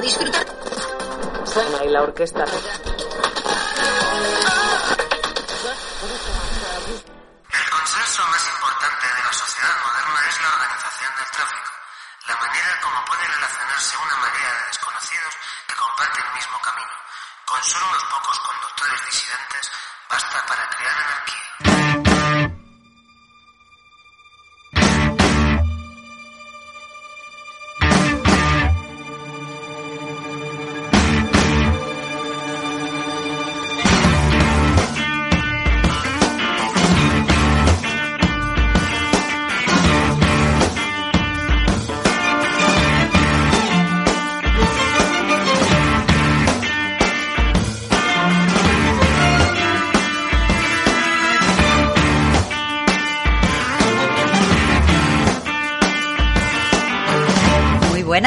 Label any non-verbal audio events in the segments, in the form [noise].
disfrutar. Sana y la orquesta. El consenso más importante de la sociedad moderna es la organización del tráfico, la manera como puede relacionarse una marea de desconocidos que comparten el mismo camino. Con solo unos pocos conductores disidentes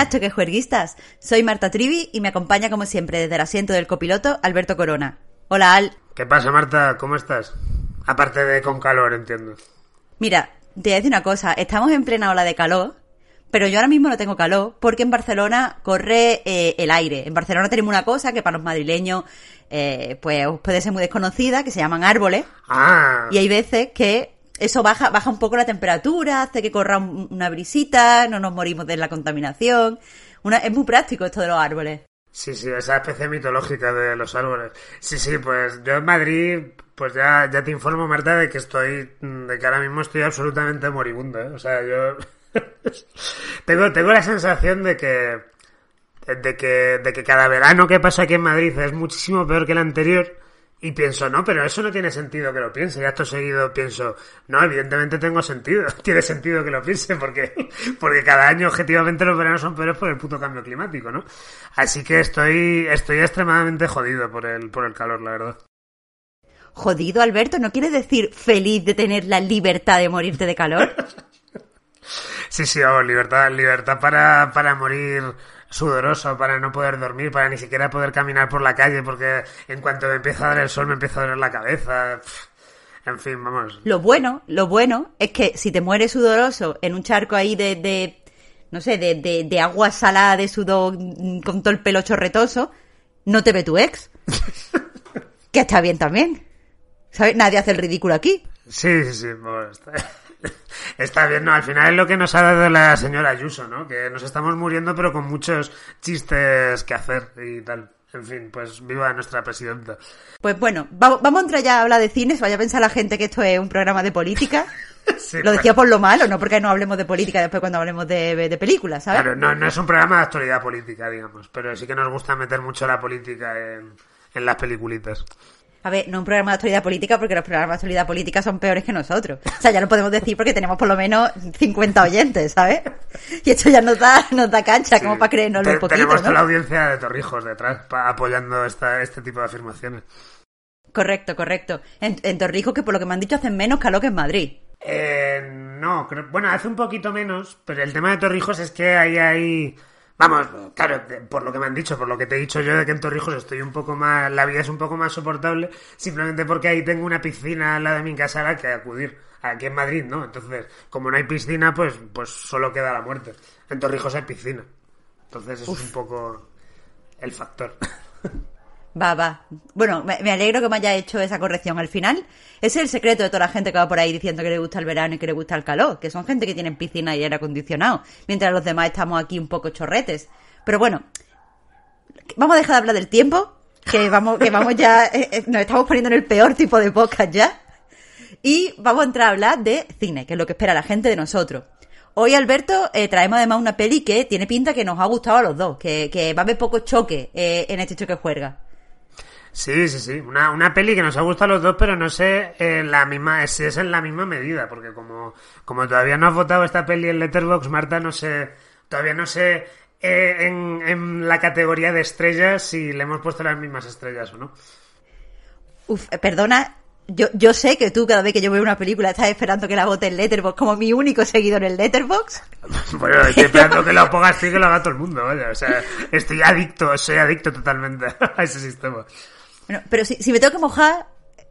Muy buenas, choquejuerguistas. Soy Marta Trivi y me acompaña como siempre desde el asiento del copiloto Alberto Corona. Hola, Al. ¿Qué pasa, Marta? ¿Cómo estás? Aparte de con calor, entiendo. Mira, te voy a decir una cosa. Estamos en plena ola de calor, pero yo ahora mismo no tengo calor porque en Barcelona corre eh, el aire. En Barcelona tenemos una cosa que para los madrileños eh, pues puede ser muy desconocida, que se llaman árboles. Ah, Y hay veces que eso baja, baja un poco la temperatura, hace que corra un- una brisita, no nos morimos de la contaminación. Una, es muy práctico esto de los árboles. sí, sí, esa especie mitológica de los árboles. Sí, sí, pues yo en Madrid, pues ya, ya te informo, Marta, de que estoy, de que ahora mismo estoy absolutamente moribundo, ¿eh? O sea, yo [laughs] tengo, tengo la sensación de que, de que, de que cada verano que pasa aquí en Madrid es muchísimo peor que el anterior. Y pienso, no, pero eso no tiene sentido que lo piense. Y acto seguido pienso, no, evidentemente tengo sentido. [laughs] Tiene sentido que lo piense porque, [laughs] porque cada año objetivamente los veranos son peores por el puto cambio climático, ¿no? Así que estoy, estoy extremadamente jodido por el, por el calor, la verdad. Jodido, Alberto, ¿no quieres decir feliz de tener la libertad de morirte de calor? [laughs] Sí, sí, vamos, libertad, libertad para, para morir sudoroso, para no poder dormir, para ni siquiera poder caminar por la calle, porque en cuanto me empieza a dar el sol me empieza a doler la cabeza. En fin, vamos. Lo bueno, lo bueno es que si te mueres sudoroso en un charco ahí de, de no sé, de, de, de agua salada de sudor mm, con todo el pelo chorretoso, no te ve tu ex. [laughs] que está bien también. ¿Sabes? Nadie hace el ridículo aquí. Sí, sí, sí, bueno, está, [laughs] está bien, ¿no? Al final es lo que nos ha dado la señora Ayuso, ¿no? Que nos estamos muriendo pero con muchos chistes que hacer y tal. En fin, pues viva nuestra presidenta. Pues bueno, vamos, vamos a entrar ya a hablar de cines. Vaya a pensar la gente que esto es un programa de política. [laughs] Sí, Lo decía por lo malo, no porque no hablemos de política después cuando hablemos de, de películas, ¿sabes? Claro, no, no es un programa de actualidad política, digamos, pero sí que nos gusta meter mucho la política en, en las peliculitas. A ver, no un programa de actualidad política porque los programas de actualidad política son peores que nosotros. O sea, ya lo podemos decir porque tenemos por lo menos 50 oyentes, ¿sabes? Y esto ya nos da, nos da cancha como Sí. para creernos un poquito, Tenemos toda la audiencia de Torrijos detrás, apoyando esta, este tipo de afirmaciones. Correcto, correcto. En, en Torrijos, que por lo que me han dicho hacen menos calor que en Madrid. Eh, no, creo- bueno, hace un poquito menos, pero el tema de Torrijos es que ahí hay... Vamos, claro, por lo que me han dicho, por lo que te he dicho yo de que en Torrijos estoy un poco más... La vida es un poco más soportable, simplemente porque ahí tengo una piscina al lado de mi casa a la que acudir. Aquí en Madrid, ¿no? Entonces, como no hay piscina, pues, pues solo queda la muerte. En Torrijos hay piscina. Entonces eso es un poco el factor. [laughs] Va, va. Bueno, me, alegro que me haya hecho esa corrección al final. Ese es el secreto de toda la gente que va por ahí diciendo que le gusta el verano y que le gusta el calor, que son gente que tienen piscina y aire acondicionado, mientras los demás estamos aquí un poco chorretes. Pero bueno, vamos a dejar de hablar del tiempo, que vamos, que vamos ya, [laughs] eh, eh, nos estamos poniendo en el peor tipo de podcast ya. Y vamos a entrar a hablar de cine, que es lo que espera la gente de nosotros. Hoy, Alberto, eh, traemos además una peli que tiene pinta que nos ha gustado a los dos, que, que va a haber poco choque en este choque juerga. Sí, sí, sí. Una, una peli que nos ha gustado a los dos, pero no sé en la misma, si es en la misma medida, porque como, como todavía no has votado esta peli en Letterboxd, Marta, no sé, todavía no sé eh, en, en la categoría de estrellas si le hemos puesto las mismas estrellas o no. Uf, eh, perdona, yo, yo sé que tú cada vez que yo veo una película estás esperando que la vote en Letterboxd como mi único seguidor en Letterboxd. [laughs] Bueno, estoy esperando [laughs] que lo pongas y que lo haga todo el mundo, vaya. O sea, estoy adicto, soy adicto totalmente [laughs] a ese sistema. Bueno, pero si, me tengo que mojar,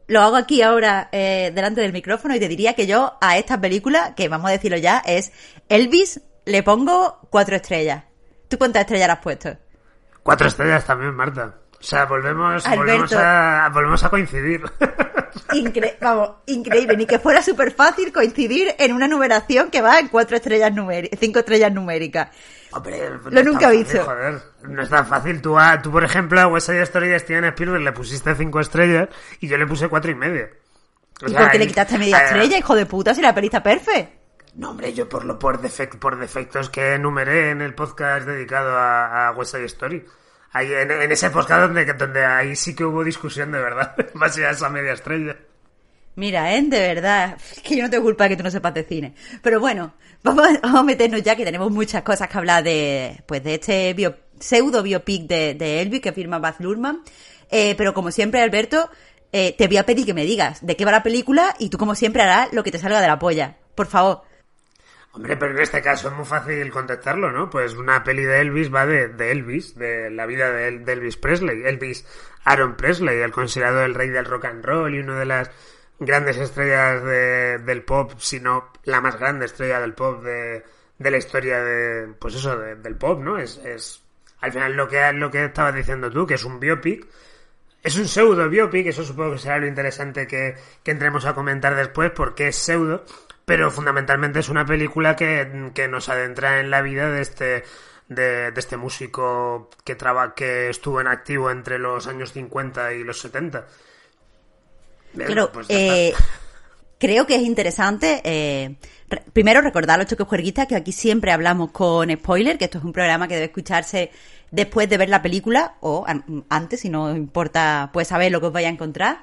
lo hago aquí ahora eh, delante del micrófono y te diría que yo a esta película, que vamos a decirlo ya, es Elvis, le pongo cuatro estrellas. ¿Tú cuántas estrellas has puesto? Cuatro estrellas también, Marta. O sea, volvemos, volvemos, a, volvemos a coincidir. [laughs] Incre- vamos, increíble, ni que fuera súper fácil coincidir en una numeración que va en cuatro estrellas cinco estrellas numéricas. Hombre, no Lo nunca he visto. Joder, no es tan fácil. Tú, tú por ejemplo, a West Side Story de Steven Spielberg le pusiste cinco estrellas y yo le puse cuatro y media. O ¿Y sea, por qué le quitaste media estrella, hijo de puta, si la peli está perfecta? No, hombre, yo por lo por, defect, por defectos que enumeré en el podcast dedicado a, a West Side Story. Ahí, en, en ese podcast donde, donde ahí sí que hubo discusión de verdad, en base a esa media estrella. Mira, ¿eh? De verdad, [laughs] que yo no tengo culpa de que tú no sepas de cine. Pero bueno, vamos a meternos ya que tenemos muchas cosas que hablar de, pues de este bio- pseudo biopic de, de Elvis que firma Baz Luhrmann. Eh, pero como siempre, Alberto, eh, te voy a pedir que me digas de qué va la película y tú como siempre harás lo que te salga de la polla. Por favor. Hombre, pero en este caso es muy fácil contestarlo, ¿no? Pues una peli de Elvis va de, de Elvis, de la vida de, El- de Elvis Presley. Elvis Aaron Presley, el considerado el rey del rock and roll y una de las grandes estrellas de- del pop, si no la más grande estrella del pop de, de la historia de, pues eso, de- del pop, ¿no? Es, es al final lo que, lo que estabas diciendo tú, que es un biopic, es un pseudo biopic, eso supongo que será lo interesante que, que entremos a comentar después, porque es pseudo, pero fundamentalmente es una película que, que nos adentra en la vida de este de, de este músico que traba, que estuvo en activo entre los años 50 y los 70. Bien, Claro, pues eh, creo que es interesante. eh, re- primero, recordar a los choquejuerguistas que aquí siempre hablamos con spoiler, que esto es un programa que debe escucharse después de ver la película o an- antes, si no importa, pues saber lo que os vaya a encontrar.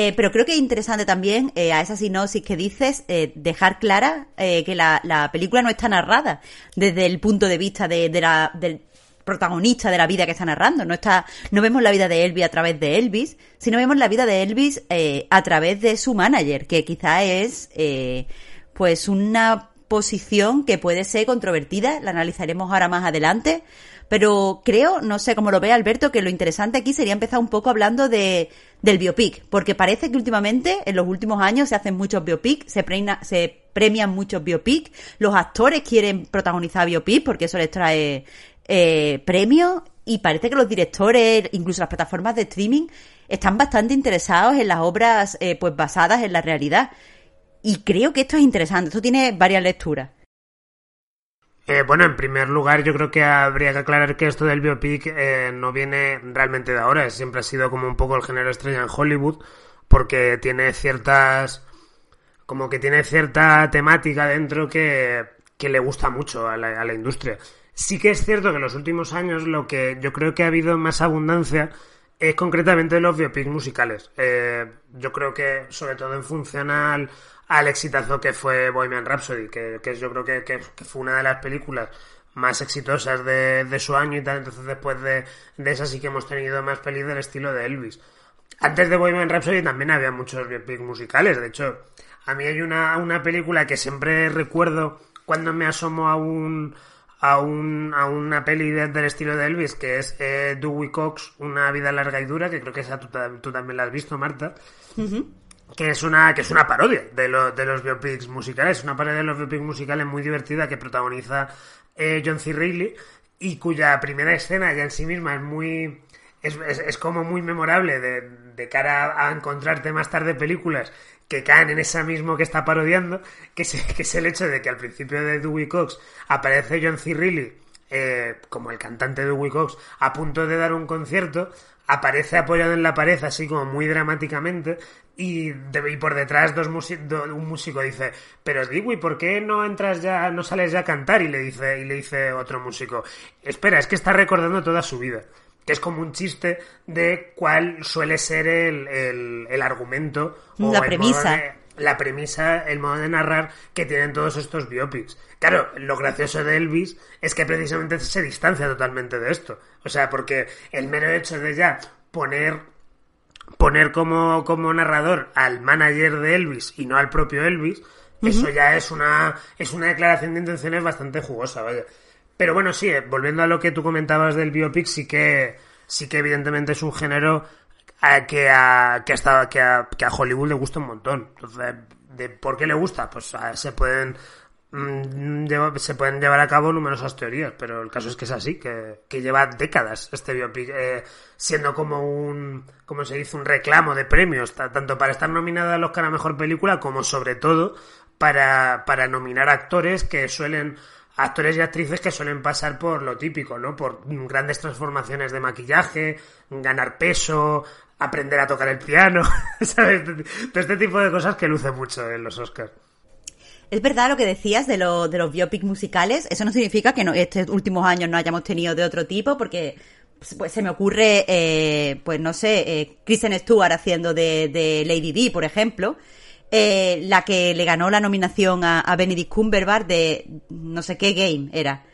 Eh, pero creo que es interesante también eh, a esa sinopsis que dices eh, dejar clara eh, que la, la película no está narrada desde el punto de vista de, la, del protagonista de la vida que está narrando. No está, no vemos la vida de Elvis a través de Elvis, sino vemos la vida de Elvis a través de su manager, que quizá es pues una posición que puede ser controvertida, la analizaremos ahora más adelante, pero creo, no sé cómo lo ve Alberto, que lo interesante aquí sería empezar un poco hablando de, del biopic, porque parece que últimamente, en los últimos años, se hacen muchos biopic, se, premian muchos biopic, los actores quieren protagonizar biopic porque eso les trae eh, premios y parece que los directores, incluso las plataformas de streaming, están bastante interesados en las obras eh, pues basadas en la realidad. Y creo que esto es interesante, esto tiene varias lecturas. Eh, bueno, en primer lugar, yo creo que habría que aclarar que esto del biopic eh, no viene realmente de ahora, siempre ha sido como un poco el género estrella en Hollywood, porque tiene ciertas. como que tiene cierta temática dentro que, que le gusta mucho a la, a la industria. Sí que es cierto que en los últimos años lo que yo creo que ha habido más abundancia es concretamente los biopics musicales. Eh, yo creo que, sobre todo en función al, al exitazo que fue Bohemian Rhapsody, que, que yo creo que, que- fue una de las películas más exitosas de, de su año y tal. Entonces, después de, de esa, sí que hemos tenido más pelis del estilo de Elvis. Antes de Bohemian Rhapsody también había muchos biopics musicales. De hecho, a mí hay una, una película que siempre recuerdo cuando me asomo a un a, un, a una peli de- del estilo de Elvis, que es eh, Dewey Cox, Una vida larga y dura, que creo que esa tú también la has visto, Marta que es una que es una parodia de, lo- de los biopics musicales, una parodia de los biopics musicales muy divertida que protagoniza eh, John C. Reilly y cuya primera escena ya en sí misma es muy es, es- como muy memorable de, de cara a, a encontrarte más tarde películas que caen en esa mismo que está parodiando, que es, que es el hecho de que al principio de Dewey Cox aparece John C. Reilly eh, como el cantante de Dewey Cox a punto de dar un concierto aparece apoyado en la pared así como muy dramáticamente y, de- y por detrás dos musi- do- un músico dice pero Dewey ¿por qué no entras ya no sales ya a cantar? y le dice y le dice otro músico espera es que está recordando toda su vida que es como un chiste de cuál suele ser el, el, el argumento o La el premisa. de- la premisa, el modo de narrar que tienen todos estos biopics. Claro, lo gracioso de Elvis es que precisamente se distancia totalmente de esto. O sea, porque el mero hecho de ya poner poner como, como narrador al manager de Elvis y no al propio Elvis, eso ya es una, es una declaración de intenciones bastante jugosa, vaya. Pero bueno, sí, eh, volviendo a lo que tú comentabas del biopic, sí que, sí que evidentemente es un género a que a, que hasta, que a, que a Hollywood le gusta un montón. Entonces, de ¿por qué le gusta? Pues a- se pueden se pueden llevar a cabo numerosas teorías, pero el caso es que es así, que, que lleva décadas este biopic eh, siendo como un, como se dice, un reclamo de premios, ta- tanto para estar nominada al Oscar a Mejor Película como sobre todo para, para nominar actores que suelen actores y actrices que suelen pasar por lo típico, ¿no? Por grandes transformaciones de maquillaje, ganar peso, aprender a tocar el piano, [laughs] ¿sabes? Todo este tipo de cosas que luce mucho en los Oscars. Es verdad lo que decías de, lo- de los biopic musicales. Eso no significa que no, estos últimos años no hayamos tenido de otro tipo, porque pues, se me ocurre, eh, pues no sé, eh, Kristen Stewart haciendo de, de Lady Di, por ejemplo. eh, la que le ganó la nominación a, a Benedict Cumberbatch de no sé qué game era.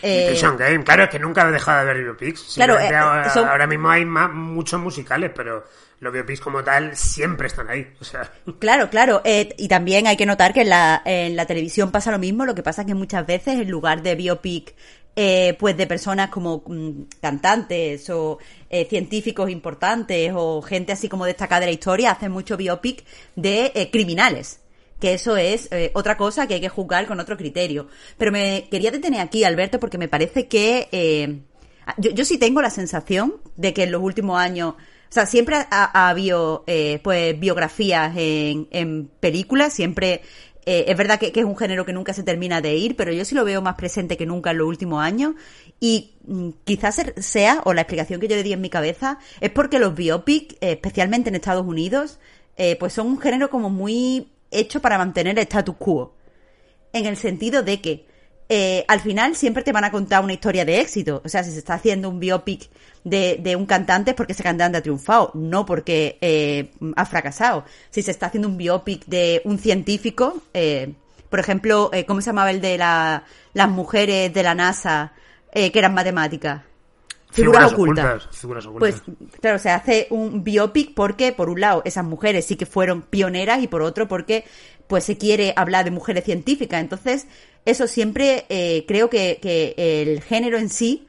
Eh, Prison Game, claro, es que nunca he dejado de ver biopics. Claro, Simplemente eh, ahora, son- ahora mismo hay ma- muchos musicales, pero los biopics como tal siempre están ahí. O sea, Claro, claro. eh, y también hay que notar que en la, en la televisión pasa lo mismo. Lo que pasa es que muchas veces, en lugar de biopic, eh, pues de personas como mm, cantantes o eh, científicos importantes o gente así como destacada de la historia, hacen mucho biopic de eh, criminales. Que eso es otra cosa que hay que juzgar con otro criterio. Pero me quería detener aquí, Alberto, porque me parece que yo, yo sí tengo la sensación de que en los últimos años, o sea, siempre ha, ha habido eh, pues biografías en, películas, siempre eh, es verdad que, es un género que nunca se termina de ir, pero yo sí lo veo más presente que nunca en los últimos años y mm, quizás sea, o la explicación que yo le di en mi cabeza, es porque los biopic, especialmente en Estados Unidos, eh, pues son un género como muy hecho para mantener el status quo en el sentido de que eh, al final siempre te van a contar una historia de éxito. O sea, si se está haciendo un biopic de, de un cantante es porque ese cantante ha triunfado, no porque eh, ha fracasado. Si se está haciendo un biopic de un científico, eh, por ejemplo, eh, ¿cómo se llamaba el de la- las mujeres de la NASA eh, que eran matemáticas? Figuras, ocultas. Figuras ocultas. Pues claro, se hace un biopic porque, por un lado, esas mujeres sí que fueron pioneras y por otro porque pues se quiere hablar de mujeres científicas. Entonces, eso siempre eh, creo que, que el género en sí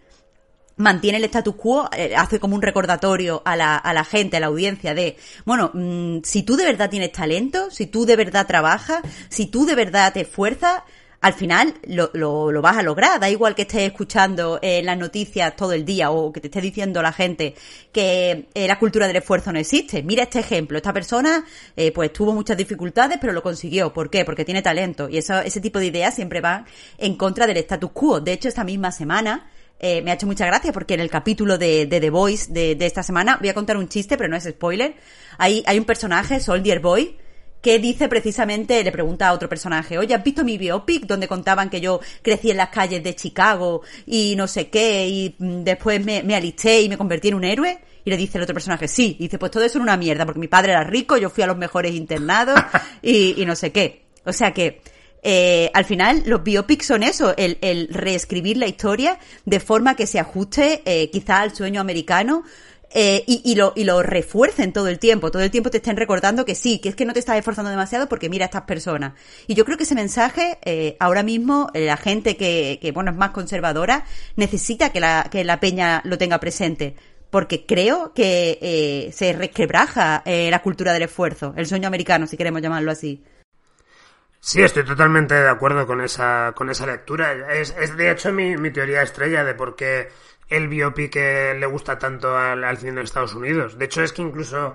mantiene el status quo, eh, hace como un recordatorio a la, a la gente, a la audiencia de, bueno, mm, si tú de verdad tienes talento, si tú de verdad trabajas, si tú de verdad te esfuerzas, al final lo, lo, lo vas a lograr. Da igual que estés escuchando en las noticias todo el día o que te esté diciendo la gente que eh, la cultura del esfuerzo no existe. Mira este ejemplo. Esta persona eh, pues tuvo muchas dificultades pero lo consiguió. ¿Por qué? Porque tiene talento. Y eso, ese tipo de ideas siempre van en contra del status quo. De hecho, esta misma semana eh, me ha hecho mucha gracia porque en el capítulo de, de The Voice de, de esta semana voy a contar un chiste, pero no es spoiler. Hay, hay un personaje, Soldier Boy, que dice precisamente, le pregunta a otro personaje, oye, ¿has visto mi biopic donde contaban que yo crecí en las calles de Chicago y no sé qué y mm, después me, me alisté y me convertí en un héroe? Y le dice el otro personaje, sí. Y dice, pues todo eso era una mierda porque mi padre era rico, yo fui a los mejores internados [laughs] y, y no sé qué. O sea que, eh, al final los biopics son eso, el, el reescribir la historia de forma que se ajuste eh, quizá al sueño americano eh, y, y, lo, y lo refuercen todo el tiempo, todo el tiempo te estén recordando que sí, que es que no te estás esforzando demasiado porque mira a estas personas. Y yo creo que ese mensaje, eh, ahora mismo, eh, la gente que, que, bueno, es más conservadora, necesita que la, que la peña lo tenga presente. Porque creo que eh, se resquebraja eh, la cultura del esfuerzo, el sueño americano, si queremos llamarlo así. Sí, estoy totalmente de acuerdo con esa, con esa lectura. Es, es de hecho mi, mi teoría estrella de por qué el biopic eh, le gusta tanto al, al cine de Estados Unidos. De hecho, es que incluso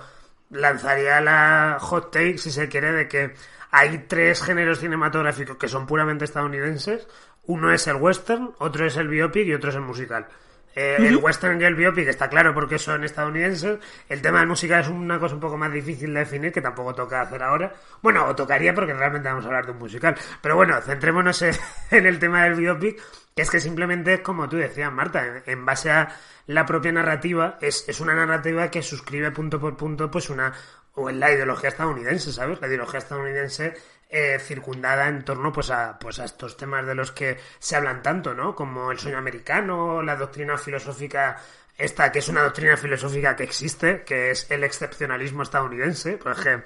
lanzaría la hot take, si se quiere, de que hay tres géneros cinematográficos que son puramente estadounidenses. Uno es el western, otro es el biopic y otro es el musical. Eh, El western y el biopic está claro porque son estadounidenses. El tema del musical es una cosa un poco más difícil de definir que tampoco toca hacer ahora. Bueno, o tocaría porque realmente vamos a hablar de un musical. Pero bueno, centrémonos en, [laughs] en el tema del biopic, que es que simplemente es como tú decías, Marta, en, base a la propia narrativa, es, es una narrativa que suscribe punto por punto pues una o en la ideología estadounidense, ¿sabes? La ideología estadounidense eh, circundada en torno pues a, pues a estos temas de los que se hablan tanto, ¿no? Como el sueño americano, la doctrina filosófica esta, que es una doctrina filosófica que existe, que es el excepcionalismo estadounidense, porque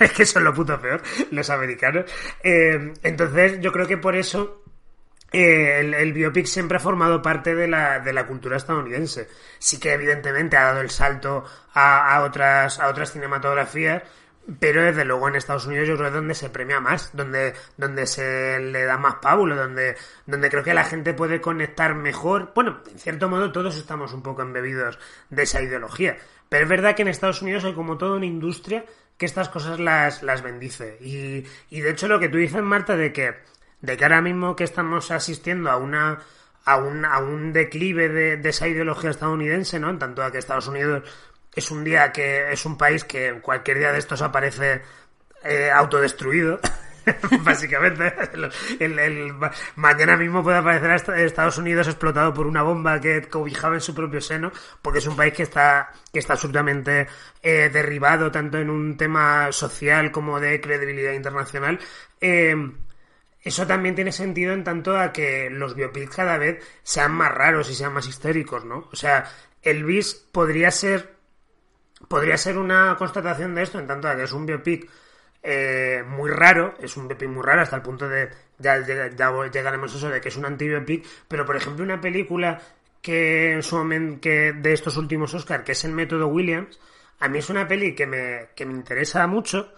es que [laughs] son lo puto peor, los americanos. Eh, entonces, yo creo que por eso el, biopic siempre ha formado parte de la, de la cultura estadounidense. Sí que evidentemente ha dado el salto a, a, otras, a otras cinematografías, pero desde luego en Estados Unidos yo creo que es donde se premia más, donde, donde se le da más pábulo, donde, donde creo que la gente puede conectar mejor. Bueno, en cierto modo todos estamos un poco embebidos de esa ideología, pero es verdad que en Estados Unidos hay como toda una industria que estas cosas las, las bendice. Y, y de hecho lo que tú dices, Marta, de que, de que ahora mismo que estamos asistiendo a una a un, a un declive de, de esa ideología estadounidense, ¿no? En tanto a que Estados Unidos es un día que es un país que cualquier día de estos aparece eh, autodestruido. [laughs] Básicamente, mañana mismo puede aparecer Estados Unidos explotado por una bomba que cobijaba en su propio seno, porque es un país que está, que está absolutamente eh, derribado tanto en un tema social como de credibilidad internacional. Eh, eso también tiene sentido en tanto a que los biopics cada vez sean más raros y sean más históricos, ¿no? O sea, Elvis podría ser podría ser una constatación de esto en tanto a que es un biopic eh, muy raro, es un biopic muy raro hasta el punto de ya, ya- llegaremos a eso de que es un antibiopic, pero por ejemplo una película que en su momento que de estos últimos Oscar, que es el método Williams, a mí es una peli que me, que me interesa mucho,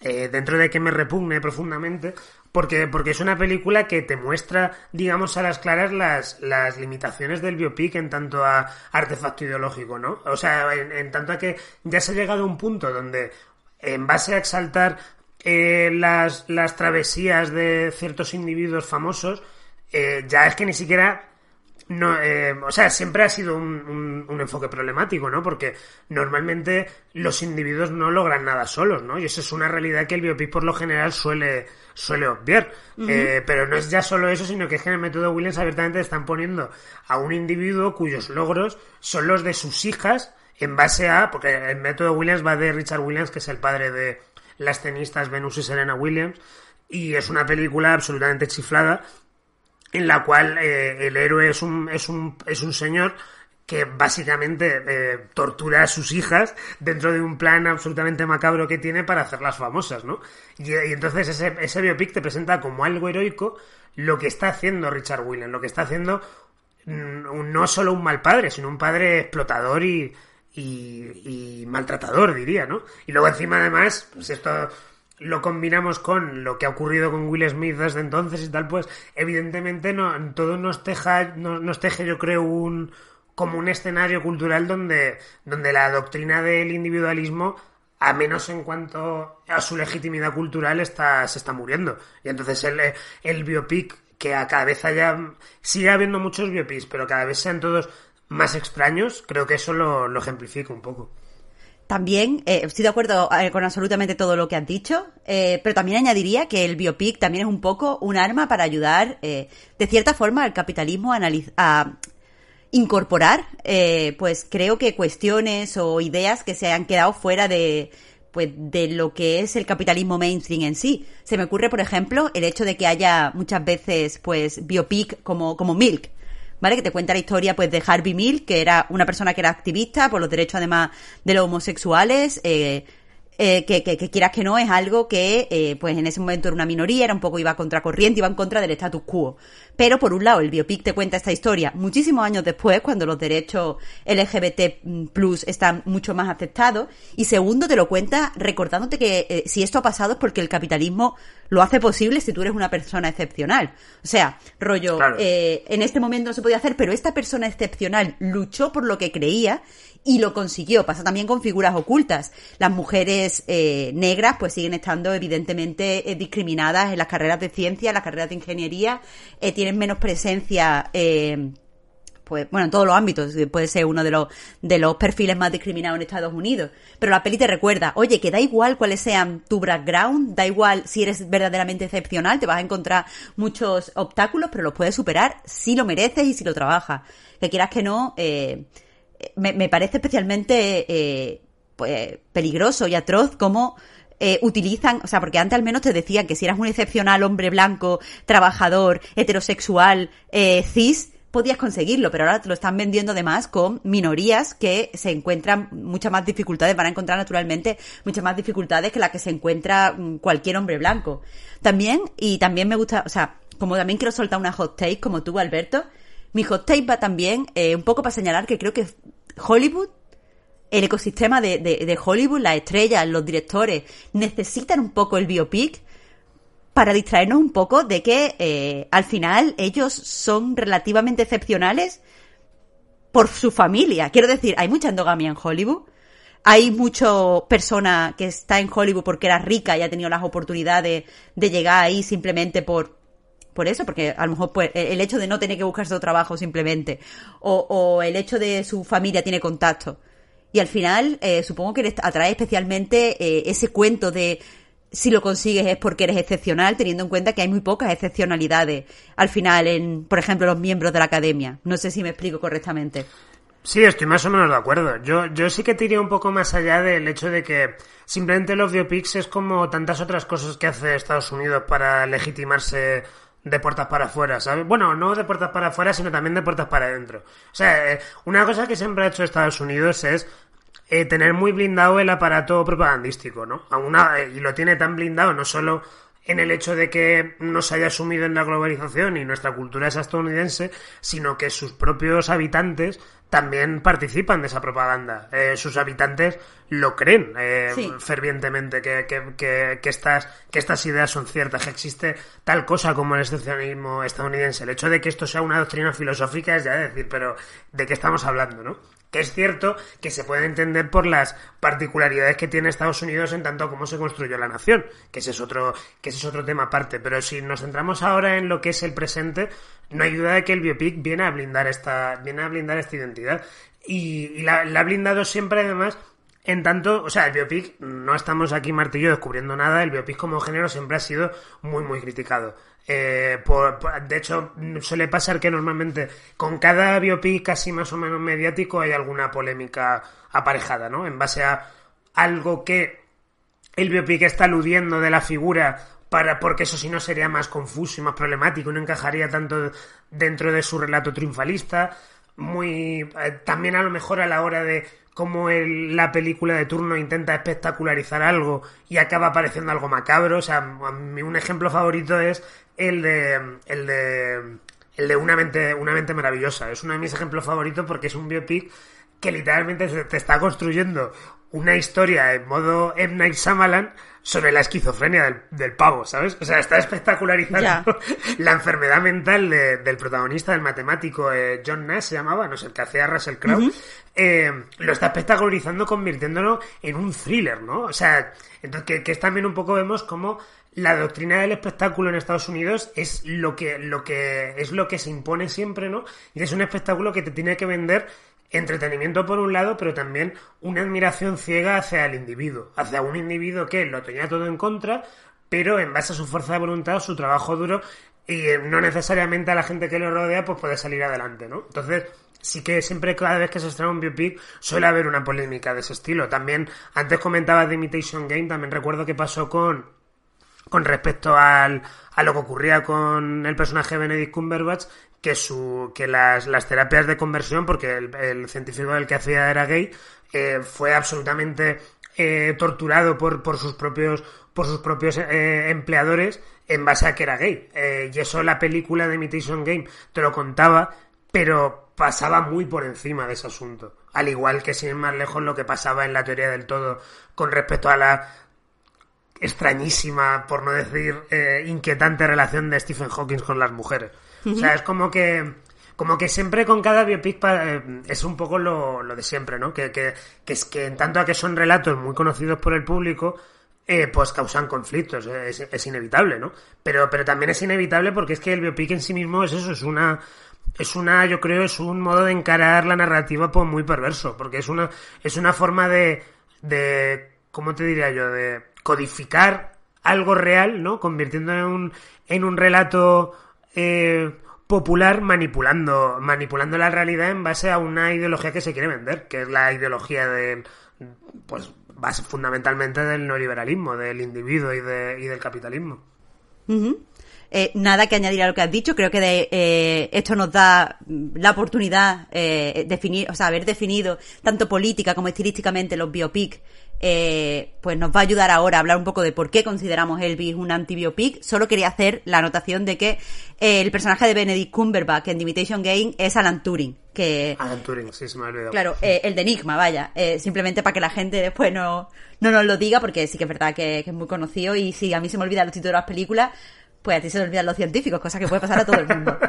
eh, dentro de que me repugne profundamente, porque, porque es una película que te muestra, digamos, a las claras las, las limitaciones del biopic en tanto a artefacto ideológico, ¿no? O sea, en, tanto a que ya se ha llegado a un punto donde, en base a exaltar eh, las, las travesías de ciertos individuos famosos, eh, ya es que ni siquiera no, eh, o sea, siempre ha sido un, un- un enfoque problemático, ¿no? Porque normalmente los individuos no logran nada solos, ¿no? Y eso es una realidad que el biopic por lo general suele, suele obviar. Eh, pero no es ya solo eso, sino que es que en el método Williams abiertamente están poniendo a un individuo cuyos logros son los de sus hijas en base a, porque el método Williams va de Richard Williams, que es el padre de las tenistas Venus y Serena Williams, y es una película absolutamente chiflada en la cual eh, el héroe es un, es un, es un señor que básicamente eh, tortura a sus hijas dentro de un plan absolutamente macabro que tiene para hacerlas famosas, ¿no? Y, entonces ese, ese biopic te presenta como algo heroico lo que está haciendo Richard Williams, lo que está haciendo mm, no solo un mal padre, sino un padre explotador y, y, maltratador, diría, ¿no? Y luego encima además, pues esto lo combinamos con lo que ha ocurrido con Will Smith desde entonces y tal, pues evidentemente no, todo nos teja, no- nos teje yo creo un como un escenario cultural donde, donde la doctrina del individualismo a menos en cuanto a su legitimidad cultural está, se está muriendo. Y entonces el, el biopic, que a cada vez haya, sigue habiendo muchos biopics, pero cada vez sean todos más extraños, creo que eso lo, lo ejemplifica un poco. También eh, estoy de acuerdo eh, con absolutamente todo lo que has dicho, eh, pero también añadiría que el biopic también es un poco un arma para ayudar, de cierta forma, al capitalismo a, a incorporar, eh, pues creo que cuestiones o ideas que se han quedado fuera de pues de lo que es el capitalismo mainstream en sí. Se me ocurre, por ejemplo, el hecho de que haya muchas veces pues biopic como como Milk, ¿vale? Que te cuenta la historia pues de Harvey Milk, que era una persona que era activista por los derechos además de los homosexuales, eh, eh, que, que, que quieras que no es algo que eh, pues en ese momento era una minoría, era un poco iba contra corriente, iba en contra del status quo. Pero por un lado el biopic te cuenta esta historia muchísimos años después, cuando los derechos LGBT plus están mucho más aceptados, y segundo te lo cuenta recordándote que eh, si esto ha pasado es porque el capitalismo lo hace posible si tú eres una persona excepcional. O sea, rollo, Claro. en este momento no se podía hacer, pero esta persona excepcional luchó por lo que creía y lo consiguió. Pasa también con figuras ocultas. Las mujeres eh, negras pues siguen estando evidentemente eh, discriminadas en las carreras de ciencia, en las carreras de ingeniería, eh, tienen menos presencia. eh, pues bueno, en todos los ámbitos, puede ser uno de los, de los perfiles más discriminados en Estados Unidos. Pero la peli te recuerda, oye, que da igual cuáles sean tu background, da igual si eres verdaderamente excepcional, te vas a encontrar muchos obstáculos, pero los puedes superar si lo mereces y si lo trabajas. Que quieras que no, eh, me, me parece especialmente eh, pues, peligroso y atroz como eh, utilizan, o sea, porque antes al menos te decían que si eras un excepcional hombre blanco, trabajador, heterosexual, eh, cis, podías conseguirlo, pero ahora te lo están vendiendo además con minorías que se encuentran muchas más dificultades, van a encontrar naturalmente muchas más dificultades que las que se encuentra mm, cualquier hombre blanco. También, y también me gusta, o sea, como también quiero soltar una hot take como tú, Alberto, mi hot take va también eh, un poco para señalar que creo que Hollywood el ecosistema de, de, Hollywood, las estrellas, los directores, necesitan un poco el biopic para distraernos un poco de que eh, al final ellos son relativamente excepcionales por su familia. Quiero decir, hay mucha endogamia en Hollywood. Hay mucha persona que está en Hollywood porque era rica y ha tenido las oportunidades de llegar ahí simplemente por, por eso, porque a lo mejor pues, el hecho de no tener que buscarse otro trabajo simplemente, o, o el hecho de su familia tiene contacto. Y al final, eh, supongo que les atrae especialmente eh, ese cuento de si lo consigues es porque eres excepcional, teniendo en cuenta que hay muy pocas excepcionalidades al final en, por ejemplo, los miembros de la academia. No sé si me explico correctamente. Sí, estoy más o menos de acuerdo. Yo, yo sí que tiré un poco más allá del hecho de que simplemente los biopics es como tantas otras cosas que hace Estados Unidos para legitimarse de puertas para afuera, ¿sabes? Bueno, no de puertas para afuera, sino también de puertas para adentro. O sea, eh, una cosa que siempre ha hecho Estados Unidos es eh, tener muy blindado el aparato propagandístico, ¿no? Una- eh, y lo tiene tan blindado no solo en el hecho de que no se haya sumido en la globalización y nuestra cultura es estadounidense, sino que sus propios habitantes también participan de esa propaganda. Eh, sus habitantes lo creen eh, Sí. fervientemente que, que, que, que estas, que estas ideas son ciertas, que existe tal cosa como el excepcionalismo estadounidense. El hecho de que esto sea una doctrina filosófica es ya decir, pero ¿de qué estamos hablando, no? Que es cierto que se puede entender por las particularidades que tiene Estados Unidos en tanto como se construyó la nación, que ese es otro, que ese es otro tema aparte. Pero si nos centramos ahora en lo que es el presente, no hay duda de que el biopic viene a blindar esta, viene a blindar esta identidad. Y, y la, la ha blindado siempre además en tanto, o sea, el biopic, no estamos aquí Martillo descubriendo nada, el biopic como género siempre ha sido muy, muy criticado. Eh, de hecho, suele pasar que normalmente con cada biopic casi más o menos mediático hay alguna polémica aparejada, ¿no? En base a algo que el biopic está aludiendo de la figura para porque eso si no sería más confuso y más problemático no encajaría tanto dentro de su relato triunfalista muy eh, también a lo mejor a la hora de cómo el- la película de turno intenta espectacularizar algo y acaba apareciendo algo macabro o sea un ejemplo favorito es el de el de el de una mente una mente maravillosa es uno de mis ejemplos favoritos porque es un biopic que literalmente te está construyendo una historia en modo M. Night sobre la esquizofrenia del, del pavo, ¿sabes? O sea, está espectacularizando [laughs] la enfermedad mental de- del protagonista, del matemático eh, John Nash, se llamaba, no sé, el que hacía Russell Crowe. Eh, lo está espectacularizando convirtiéndolo en un thriller, ¿no? O sea, entonces que, que es también un poco vemos como la doctrina del espectáculo en Estados Unidos es lo que, lo que, es lo que se impone siempre, ¿no? Y es un espectáculo que te tiene que vender entretenimiento por un lado, pero también una admiración ciega hacia el individuo, hacia un individuo que lo tenía todo en contra, pero en base a su fuerza de voluntad, su trabajo duro, y eh, no necesariamente a la gente que lo rodea, pues puede salir adelante, ¿no? Entonces, sí que siempre cada vez que se estrena un biopic suele haber una polémica de ese estilo. También, antes comentabas de Imitation Game, también recuerdo que pasó con con respecto al, a lo que ocurría con el personaje Benedict Cumberbatch, que su que las, las terapias de conversión, porque el, científico del que hacía era gay, eh, fue absolutamente eh, torturado por, por sus propios por sus propios eh, empleadores en base a que era gay. Y eso la película de Imitation Game te lo contaba, pero pasaba muy por encima de ese asunto. Al igual que sin ir más lejos lo que pasaba en la teoría del todo con respecto a la extrañísima, por no decir eh, inquietante relación de Stephen Hawking con las mujeres. O sea, es como que como que siempre con cada biopic eh, es un poco lo, lo de siempre, ¿no? Que, que, que es que en tanto a que son relatos muy conocidos por el público, eh, pues causan conflictos, eh, es, es inevitable, ¿no? Pero, pero también es inevitable porque es que el biopic en sí mismo es eso, es una es una, yo creo, es un modo de encarar la narrativa pues muy perverso, porque es una, es una forma de, de, ¿cómo te diría yo? De codificar algo real, ¿no? Convirtiéndolo en un, en un relato eh, popular manipulando, manipulando la realidad en base a una ideología que se quiere vender, que es la ideología del, pues, fundamentalmente del neoliberalismo, del individuo y, de, y del capitalismo. Eh, nada que añadir a lo que has dicho. Creo que de, eh, esto nos da la oportunidad eh, definir, o sea, haber definido tanto política como estilísticamente los biopic. Eh, pues nos va a ayudar ahora a hablar un poco de por qué consideramos Elvis un anti-biopic. Solo quería hacer la anotación de que eh, el personaje de Benedict Cumberbatch en The Imitation Game es Alan Turing. Que, Alan Turing, sí, se me ha olvidado. Claro, eh, el de Enigma, vaya. Eh, simplemente para que la gente después no, no nos lo diga, porque sí que es verdad que, que es muy conocido. Y si a mí se me olvidan los títulos de las películas, pues a ti se te olvidan los científicos, cosa que puede pasar a todo el mundo. [laughs]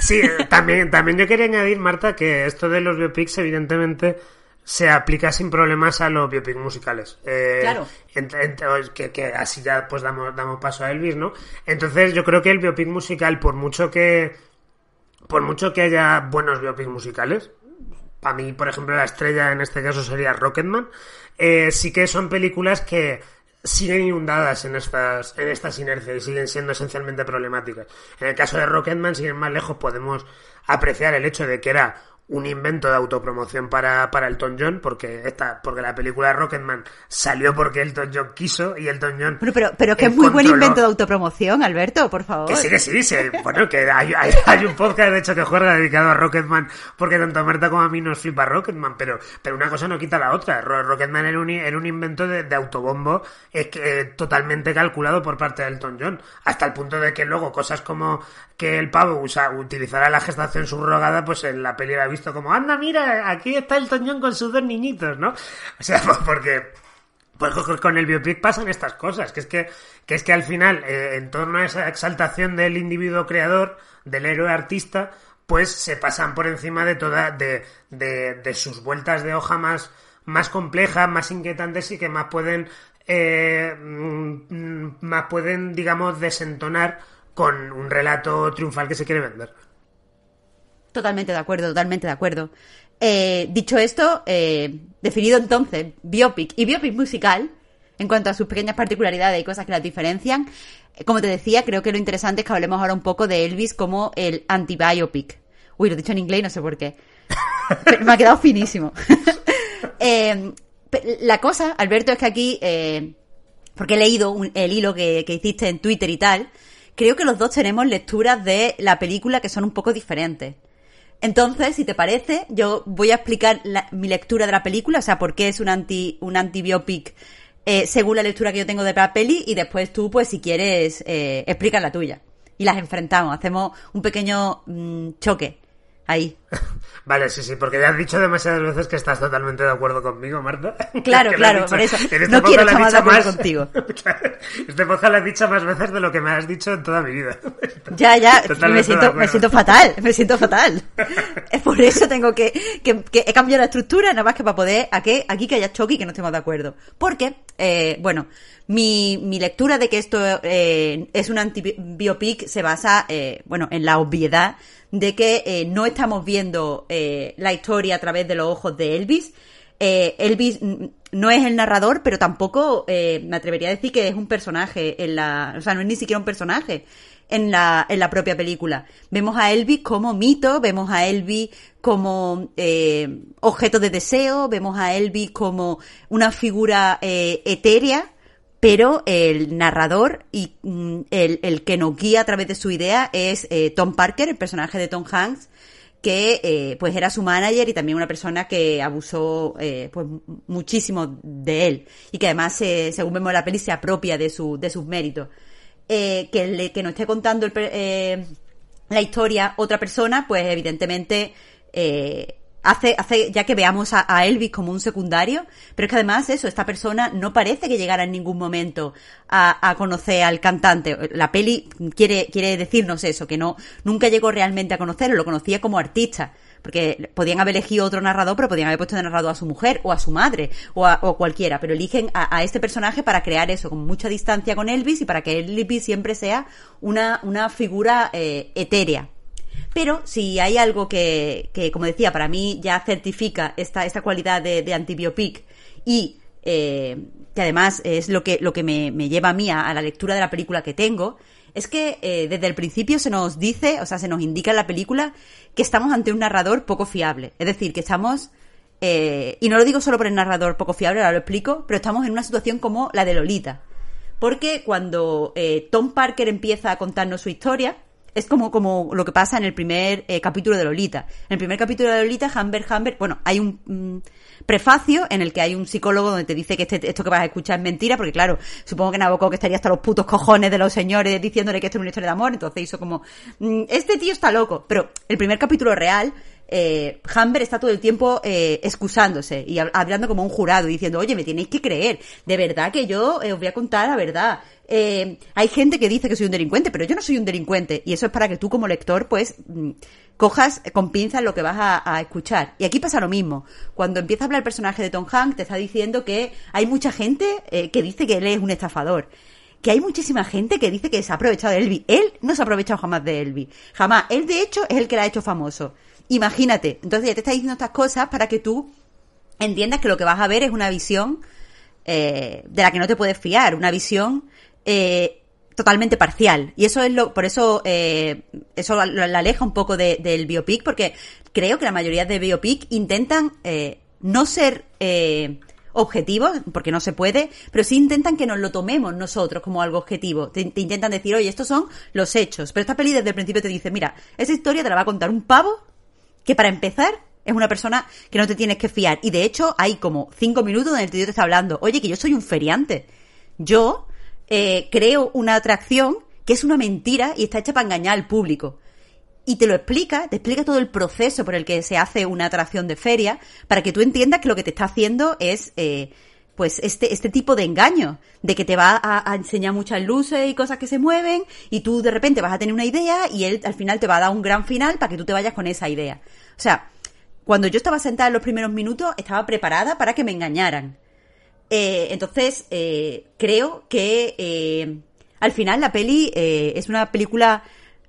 Sí, eh, también, también yo quería añadir, Marta, que esto de los biopics, evidentemente, se aplica sin problemas a los biopics musicales. Eh, Claro. ent- ent- que, que así ya pues damos, damos paso a Elvis, ¿no? Entonces yo creo que el biopic musical, por mucho que por mucho que haya buenos biopics musicales, para mí, por ejemplo, la estrella en este caso sería Rocketman, eh, sí que son películas que siguen inundadas en estas, en estas inercias y siguen siendo esencialmente problemáticas. En el caso de Rocketman, sin ir más lejos, podemos apreciar el hecho de que era un invento de autopromoción para, para Elton John, porque esta, porque la película Rocketman salió porque Elton John quiso y Elton John Bueno, pero, pero que es muy buen invento de autopromoción, Alberto, por favor. que sí, que sí, sí. Bueno, que hay, hay, hay un podcast, de hecho, que juega dedicado a Rocketman, porque tanto a Marta como a mí nos flipa Rocketman, pero, pero una cosa no quita la otra. Ro- Rocketman era un, era un invento de, de autobombo eh, que, eh, totalmente calculado por parte de Elton John, hasta el punto de que luego cosas como que el pavo usa, utilizará la gestación subrogada, pues en la peli era visto como, anda, mira, aquí está Elton John con sus dos niñitos, ¿no? O sea, [laughs] porque... Pues con- con el biopic pasan estas cosas, que es que, que es que al final, eh, en torno a esa exaltación del individuo creador, del héroe artista, pues se pasan por encima de toda, de, de, de sus vueltas de hoja más, más complejas, más inquietantes y que más pueden, eh, mm, mm, más pueden, digamos, desentonar con un relato triunfal que se quiere vender. Totalmente de acuerdo, totalmente de acuerdo. Eh, dicho esto, eh, definido entonces biopic y biopic musical, en cuanto a sus pequeñas particularidades y cosas que las diferencian, eh, como te decía, creo que lo interesante es que hablemos ahora un poco de Elvis como el anti-biopic. Uy, lo he dicho en inglés y no sé por qué. [laughs] Pero me ha quedado finísimo. [laughs] Eh, la cosa, Alberto, es que aquí, eh, porque he leído un- el hilo que, que hiciste en Twitter y tal, creo que los dos tenemos lecturas de la película que son un poco diferentes. Entonces, si te parece, yo voy a explicar mi lectura de la película, o sea, por qué es un anti un anti-biopic eh, según la lectura que yo tengo de la peli, y después tú, pues, si quieres, eh, explicas la tuya. Y las enfrentamos, hacemos un pequeño mm, choque ahí. [laughs] Vale, sí, sí, porque ya has dicho demasiadas veces que estás totalmente de acuerdo conmigo, Marta. [laughs] Claro, claro, por eso. este No quiero estar más de acuerdo contigo. [laughs] Este podcast lo has dicho más veces de lo que me has dicho en toda mi vida. Ya, ya, me siento, me siento fatal, me siento fatal. Es por eso tengo que, que, que he cambiado la estructura, nada más que para poder aquí, aquí que haya choque y que no estemos de acuerdo. Porque, eh, bueno, mi, mi lectura de que esto eh, es un anti-biopic se basa, eh, bueno, en la obviedad de que eh, no estamos viendo eh, la historia a través de los ojos de Elvis. Eh, Elvis no es el narrador, pero tampoco eh, me atrevería a decir que es un personaje en la, o sea, no es ni siquiera un personaje en la, en la propia película. Vemos a Elvis como mito, vemos a Elvis como eh, objeto de deseo, vemos a Elvis como una figura eh, etérea, pero el narrador y mm, el, que nos guía a través de su idea es eh, Tom Parker, el personaje de Tom Hanks, que eh, pues era su manager y también una persona que abusó eh, pues muchísimo de él. Y que además según vemos en la peli se apropia de su de sus méritos. Que que nos esté contando el la historia otra persona pues evidentemente hace hace ya que veamos a, a Elvis como un secundario pero es que además eso esta persona no parece que llegara en ningún momento a, a conocer al cantante la peli quiere quiere decirnos eso que no nunca llegó realmente a conocerlo lo conocía como artista porque podían haber elegido otro narrador, pero podían haber puesto de narrador a su mujer o a su madre o a o cualquiera, pero eligen a, a este personaje para crear eso, con mucha distancia con Elvis y para que Elvis siempre sea una, una figura eh, etérea. Pero si hay algo que, que, como decía, para mí ya certifica esta, esta cualidad de, de antibiopic y eh, que además es lo que, lo que me, lleva a mí a, a la lectura de la película que tengo, es que eh, desde el principio se nos dice, o sea, se nos indica en la película que estamos ante un narrador poco fiable. Es decir, que estamos, eh, y no lo digo solo por el narrador poco fiable, ahora lo explico, pero estamos en una situación como la de Lolita. porque cuando eh, Tom Parker empieza a contarnos su historia, es como, como lo que pasa en el primer eh, capítulo de Lolita. En el primer capítulo de Lolita, Humber Humber, bueno, hay un prefacio en el que hay un psicólogo donde te dice que este- esto que vas a escuchar es mentira, porque claro, supongo que Nabokov estaría hasta los putos cojones de los señores diciéndole que esto es una historia de amor, entonces hizo como, mm, este tío está loco. Pero el primer capítulo real, eh, Humber está todo el tiempo eh, excusándose y hab- hablando como un jurado y diciendo, oye, me tenéis que creer, de verdad que yo eh, os voy a contar la verdad. Eh, hay gente que dice que soy un delincuente, pero yo no soy un delincuente. Y eso es para que tú como lector, pues, mm, cojas con pinzas lo que vas a, escuchar. Y aquí pasa lo mismo. Cuando empieza a hablar el personaje de Tom Hanks, te está diciendo que hay mucha gente eh, que dice que él es un estafador. Que hay muchísima gente que dice que se ha aprovechado de Elvis. Él no se ha aprovechado jamás de Elvis. Jamás. Él, de hecho, es el que la ha hecho famoso. Imagínate. Entonces ya te está diciendo estas cosas para que tú entiendas que lo que vas a ver es una visión eh, de la que no te puedes fiar, una visión eh, totalmente parcial. Y eso es lo, por eso, eh, eso lo, aleja un poco de- del biopic, porque creo que la mayoría de biopic intentan eh, no ser eh, objetivos, porque no se puede, pero sí intentan que nos lo tomemos nosotros como algo objetivo. Te, te intentan decir, oye, estos son los hechos. Pero esta peli desde el principio te dice, mira, esa historia te la va a contar un pavo que para empezar es una persona que no te tienes que fiar. Y de hecho hay como cinco minutos que el tío te está hablando, oye, que yo soy un feriante. Yo eh, creo una atracción que es una mentira y está hecha para engañar al público. Y te lo explica, te explica todo el proceso por el que se hace una atracción de feria, para que tú entiendas que lo que te está haciendo es, eh, pues, este, este tipo de engaño, de que te va a, a enseñar muchas luces y cosas que se mueven, y tú de repente vas a tener una idea, y él al final te va a dar un gran final para que tú te vayas con esa idea. O sea, cuando yo estaba sentada en los primeros minutos, estaba preparada para que me engañaran. Eh, entonces, eh, creo que eh, al final la peli eh, es una película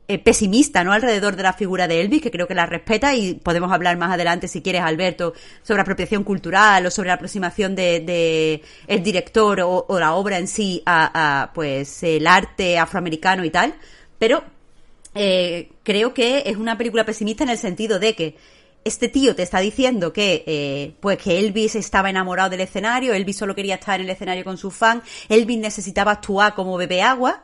eh, pesimista, ¿no? Alrededor de la figura de Elvis, que creo que la respeta y podemos hablar más adelante, si quieres, Alberto, sobre apropiación cultural o sobre la aproximación de, el director o, o la obra en sí a, a, pues, el arte afroamericano y tal. Pero eh, creo que es una película pesimista en el sentido de que este tío te está diciendo que eh, pues que Elvis estaba enamorado del escenario, Elvis solo quería estar en el escenario con su fan, Elvis necesitaba actuar como bebé agua,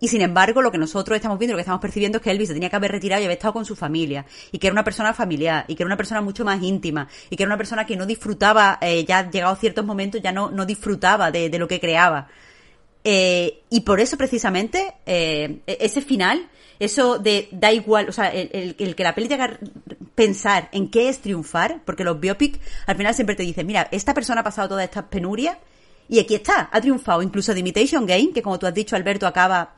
y sin embargo lo que nosotros estamos viendo, lo que estamos percibiendo es que Elvis se tenía que haber retirado y haber estado con su familia, y que era una persona familiar, y que era una persona mucho más íntima, y que era una persona que no disfrutaba, eh, ya llegados ciertos momentos, ya no, no disfrutaba de, lo que creaba. Eh, y por eso precisamente eh, ese final, eso de da igual, o sea, el, que la peli te haga pensar en qué es triunfar, porque los biopic al final siempre te dicen, mira, esta persona ha pasado todas estas penurias y aquí está, ha triunfado. Incluso The Imitation Game, que como tú has dicho, Alberto, acaba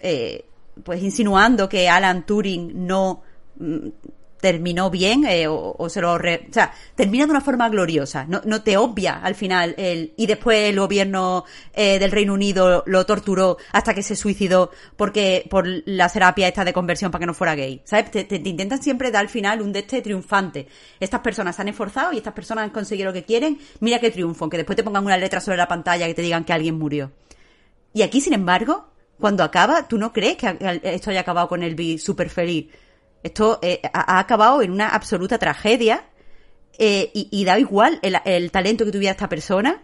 eh, pues insinuando que Alan Turing no mm, terminó bien eh, o, o se lo re- o sea termina de una forma gloriosa no, no te obvia al final el y después el gobierno eh, del Reino Unido lo torturó hasta que se suicidó porque por la terapia esta de conversión para que no fuera gay sabes te, te- te intentan siempre dar al final un de este triunfante. Estas personas se han esforzado y estas personas han conseguido lo que quieren. Mira qué triunfo que después te pongan una letra sobre la pantalla que te digan que alguien murió. Y aquí, sin embargo, cuando acaba, tú no crees que esto haya acabado con Elvis súper feliz. Esto eh, ha acabado en una absoluta tragedia eh, y, y da igual el, el talento que tuviera esta persona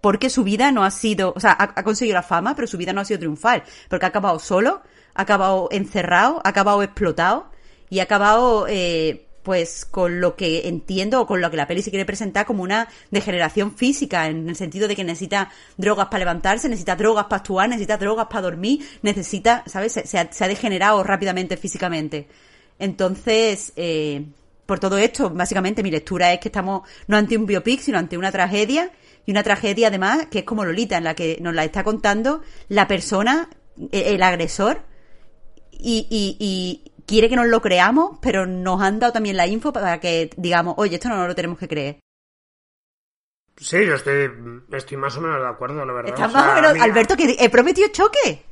porque su vida no ha sido, o sea, ha, ha conseguido la fama, pero su vida no ha sido triunfal, porque ha acabado solo, ha acabado encerrado, ha acabado explotado y ha acabado, eh, pues, con lo que entiendo o con lo que la peli se quiere presentar como una degeneración física, en el sentido de que necesita drogas para levantarse, necesita drogas para actuar, necesita drogas para dormir, necesita, ¿sabes? Se, se ha, se ha degenerado rápidamente físicamente. Entonces, eh, por todo esto, básicamente mi lectura es que estamos no ante un biopic, sino ante una tragedia, y una tragedia además que es como Lolita, en la que nos la está contando la persona, eh, el agresor, y, y, y quiere que nos lo creamos, pero nos han dado también la info para que digamos, oye, esto no lo tenemos que creer. Sí, yo estoy, estoy más o menos de acuerdo, la verdad. Estás O sea, más o menos- mira, Alberto, que he prometido choque.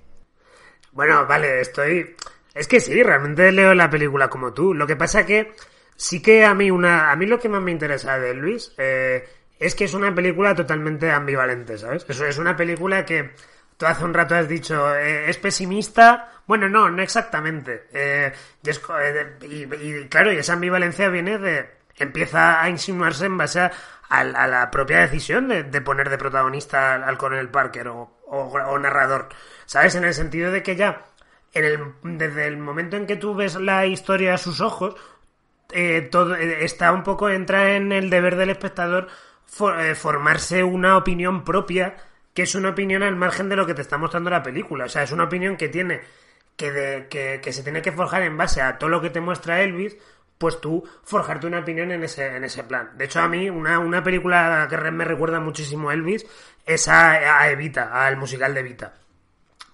Bueno, vale, estoy... Es que sí, realmente leo la película como tú. Lo que pasa que sí que a mí una... A mí lo que más me interesa de Luis eh, es que es una película totalmente ambivalente, ¿sabes? Eso es una película que tú hace un rato has dicho eh, es pesimista. Bueno, no, no exactamente. Eh, y, es eh, y- y, claro, y esa ambivalencia viene de empieza a insinuarse en base a, la propia decisión de, poner de protagonista al, al coronel Parker o, narrador, ¿sabes? En el sentido de que ya, en el, desde el momento en que tú ves la historia a sus ojos, eh, todo está un poco, entra en el deber del espectador eh, formarse una opinión propia, que es una opinión al margen de lo que te está mostrando la película, o sea, es una opinión que tiene que, de, que, que se tiene que forjar en base a todo lo que te muestra Elvis, pues tú forjarte una opinión en ese, en ese plan. De hecho, a mí una, una película que me recuerda muchísimo a Elvis es a, a Evita, al musical de Evita.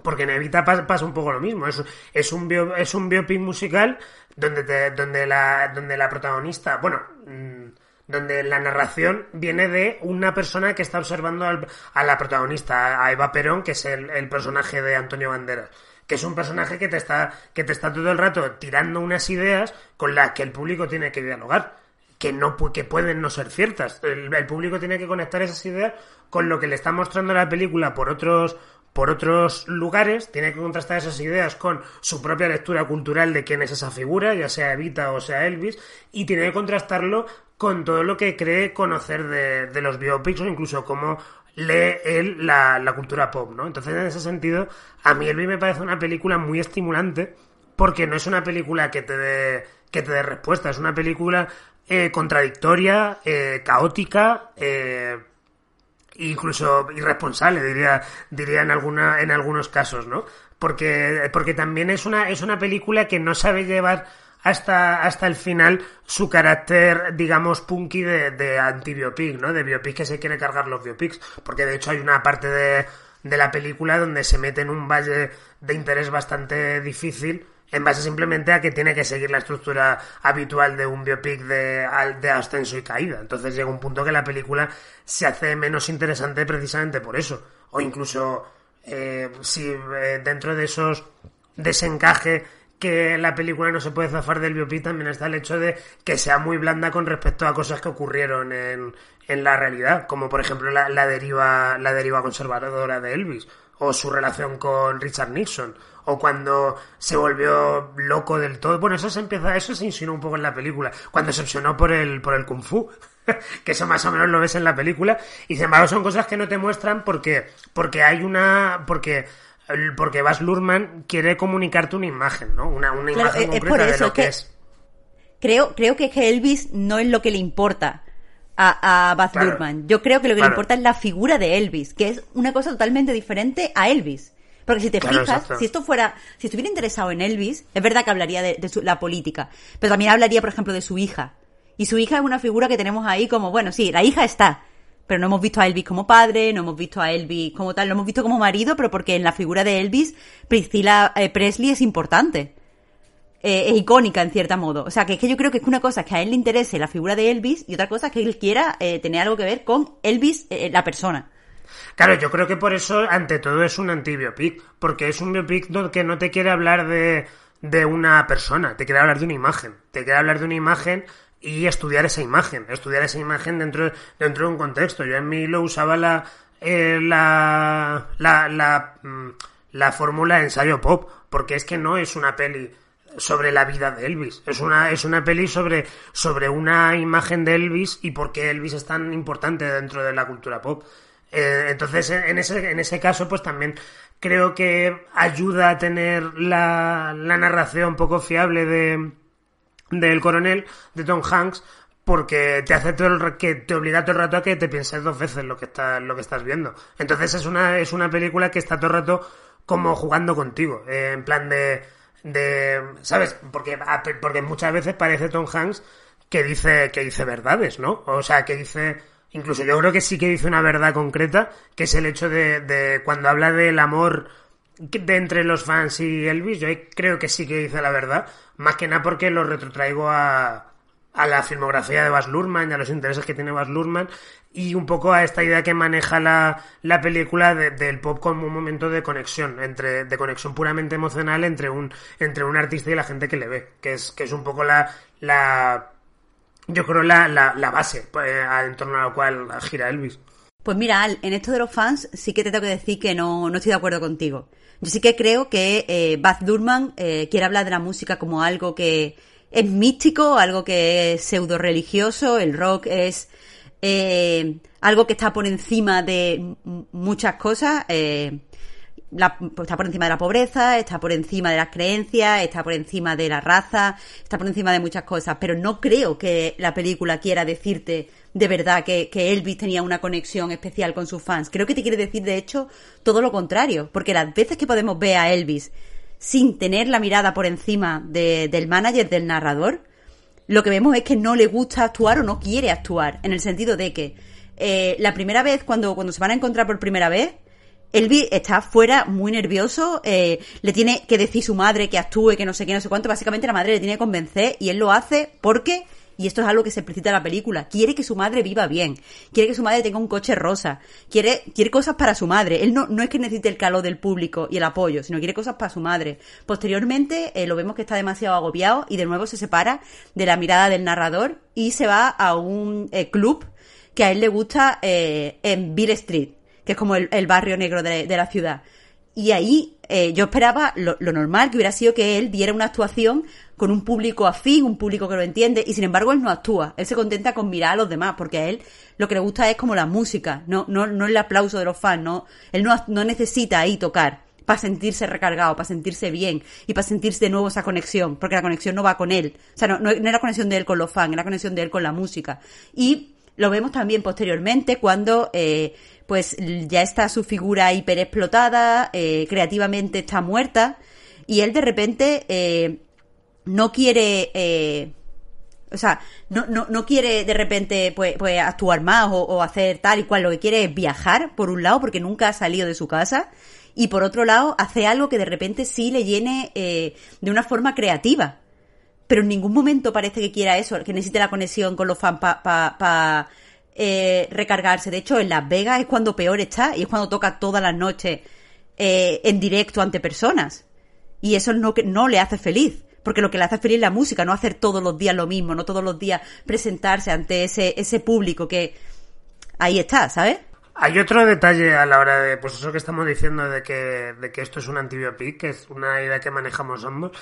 Porque en Evita pasa, pasa un poco lo mismo. Es, es, un, es un biopic musical donde, te, donde, la, donde la protagonista, bueno, mmm, donde la narración viene de una persona que está observando al, a la protagonista, a Eva Perón, que es el, el personaje de Antonio Banderas que es un personaje que te está que te está todo el rato tirando unas ideas con las que el público tiene que dialogar que no que pueden no ser ciertas el, público tiene que conectar esas ideas con lo que le está mostrando la película por otros por otros lugares tiene que contrastar esas ideas con su propia lectura cultural de quién es esa figura ya sea Evita o sea Elvis y tiene que contrastarlo con todo lo que cree conocer de, de los biopics o incluso cómo lee él la, la, cultura pop, ¿no? Entonces, en ese sentido, a mí Elvis me parece una película muy estimulante porque no es una película que te dé, que te dé respuesta, es una película eh, contradictoria, eh, caótica, eh, incluso irresponsable, diría, diría en alguna, en algunos casos, ¿no? Porque, porque también es una, es una película que no sabe llevar hasta, hasta el final su carácter, digamos, punky de, de anti-biopic, ¿no? De biopic que se quiere cargar los biopics. Porque de hecho hay una parte de, de la película donde se mete en un valle de interés bastante difícil en base simplemente a que tiene que seguir la estructura habitual de un biopic de, de ascenso y caída. Entonces llega un punto que la película se hace menos interesante precisamente por eso. O incluso eh, si eh, dentro de esos desencaje que la película no se puede zafar del biopic también está el hecho de que sea muy blanda con respecto a cosas que ocurrieron en, en la realidad, como por ejemplo la, deriva la deriva conservadora de Elvis o su relación con Richard Nixon o cuando se volvió loco del todo. Bueno, eso se empieza, eso se insinuó un poco en la película, cuando se obsesionó por el por el kung fu. [laughs] que eso más o menos lo ves en la película y sin embargo son cosas que no te muestran porque porque hay una porque porque Bas Luhrmann quiere comunicarte una imagen, ¿no? Una, una claro, imagen es concreta por eso, de lo es que que es. Creo, creo que Elvis no es lo que le importa a, a Baz Claro. Luhrmann. Yo creo que lo que Claro. le importa es la figura de Elvis, que es una cosa totalmente diferente a Elvis. Porque si te Claro, fijas, exacto. si esto fuera, si estuviera interesado en Elvis, es verdad que hablaría de, de su- la política, pero también hablaría, por ejemplo, de su hija. Y su hija es una figura que tenemos ahí como, bueno, sí, la hija está, pero no hemos visto a Elvis como padre, no hemos visto a Elvis como tal, lo hemos visto como marido, pero porque en la figura de Elvis, Priscilla eh, Presley es importante. Eh, es icónica en cierta modo. O sea, que es que yo creo que es una cosa que a él le interese la figura de Elvis y otra cosa es que él quiera eh, tener algo que ver con Elvis, eh, la persona. Claro, yo creo que por eso, ante todo, es un antibiopic, porque es un biopic que no te quiere hablar de, de una persona, te quiere hablar de una imagen, te quiere hablar de una imagen y estudiar esa imagen, estudiar esa imagen dentro, dentro de un contexto. Yo en mí lo usaba la, eh, la, la, la, mm, la fórmula ensayo pop, porque es que no es una peli sobre la vida de Elvis. Es una, es una peli sobre, sobre una imagen de Elvis y por qué Elvis es tan importante dentro de la cultura pop. Eh, entonces, en ese, en ese caso, pues también creo que ayuda a tener la, la narración poco fiable de, del coronel, de Tom Hanks, porque te hace todo el, que te obliga todo el rato a que te pienses dos veces lo que estás, lo que estás viendo. Entonces es una, es una película que está todo el rato como jugando contigo, eh, en plan de, de, ¿sabes? Porque, porque muchas veces parece Tom Hanks que dice, que dice verdades, ¿no? O sea, que dice, incluso yo creo que sí que dice una verdad concreta, que es el hecho de, de cuando habla del amor de entre los fans y Elvis, yo creo que sí que dice la verdad, más que nada porque lo retrotraigo a, a la filmografía de Baz Luhrmann y a los intereses que tiene Baz Luhrmann y un poco a esta idea que maneja la, la película de- del pop como un momento de conexión, entre, de conexión puramente emocional entre un, entre un artista y la gente que le ve, que es, que es un poco la, la, yo creo la, la, base eh, en torno a la cual gira Elvis. Pues mira, Al, en esto de los fans sí que te tengo que decir que no, no estoy de acuerdo contigo. Yo sí que creo que eh, Baz Luhrmann eh, quiere hablar de la música como algo que, es místico, algo que es pseudo religioso, el rock es eh, algo que está por encima de muchas cosas. eh, la- está por encima de la pobreza, está por encima de las creencias, está por encima de la raza, está por encima de muchas cosas, pero no creo que la película quiera decirte de verdad que, que Elvis tenía una conexión especial con sus fans. Creo que te quiere decir, de hecho, todo lo contrario, porque las veces que podemos ver a Elvis sin tener la mirada por encima de- del manager, del narrador, lo que vemos es que no le gusta actuar o no quiere actuar, en el sentido de que eh, la primera vez, cuando, cuando se van a encontrar por primera vez, Elvis está fuera muy nervioso, eh, le tiene que decir su madre que actúe, que no sé qué, no sé cuánto, básicamente la madre le tiene que convencer y él lo hace porque, y esto es algo que se explicita en la película, quiere que su madre viva bien, quiere que su madre tenga un coche rosa, quiere, quiere cosas para su madre, él no, no es que necesite el calor del público y el apoyo, sino quiere cosas para su madre. Posteriormente eh, lo vemos que está demasiado agobiado y de nuevo se separa de la mirada del narrador y se va a un eh, club que a él le gusta eh, en Bill Street, que es como el, barrio negro de, de la ciudad. Y ahí eh, yo esperaba lo, normal que hubiera sido que él diera una actuación con un público afín, un público que lo entiende, y sin embargo él no actúa. Él se contenta con mirar a los demás, porque a él lo que le gusta es como la música, no, no, no el aplauso de los fans, no, él no, no necesita ahí tocar para sentirse recargado, para sentirse bien y para sentirse de nuevo esa conexión, porque la conexión no va con él. O sea, no, no, no es la conexión de él con los fans, es la conexión de él con la música. Y lo vemos también posteriormente cuando eh, pues ya está su figura hiper explotada, eh, creativamente está muerta y él de repente eh, no quiere... eh, o sea, no, no, no quiere de repente pues, pues actuar más o, o hacer tal y cual. Lo que quiere es viajar, por un lado, porque nunca ha salido de su casa. Y por otro lado, hace algo que de repente sí le llene eh, de una forma creativa. Pero en ningún momento parece que quiera eso, que necesite la conexión con los fans para pa, pa, eh, recargarse. De hecho, en Las Vegas es cuando peor está y es cuando toca todas las noches eh, en directo ante personas. Y eso no, no le hace feliz. Porque lo que le hace feliz es la música, no hacer todos los días lo mismo, no todos los días presentarse ante ese, ese público que ahí está, ¿sabes? Hay otro detalle a la hora de, pues eso que estamos diciendo de que, de que esto es un antibiopic, que es una idea que manejamos ambos,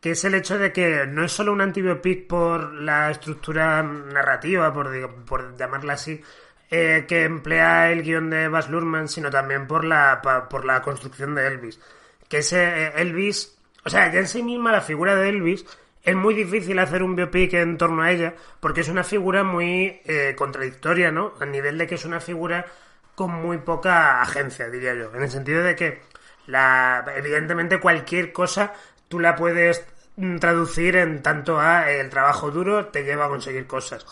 que es el hecho de que no es solo un antibiopic por la estructura narrativa, por, por llamarla así, eh, que emplea el guion de Baz Luhrmann, sino también por la, por la construcción de Elvis. Que ese eh, Elvis, o sea, ya en sí misma la figura de Elvis es muy difícil hacer un biopic en torno a ella, porque es una figura muy eh, contradictoria, ¿no? A nivel de que es una figura con muy poca agencia, diría yo. En el sentido de que, la, evidentemente, cualquier cosa tú la puedes traducir en tanto a eh, el trabajo duro te lleva a conseguir cosas.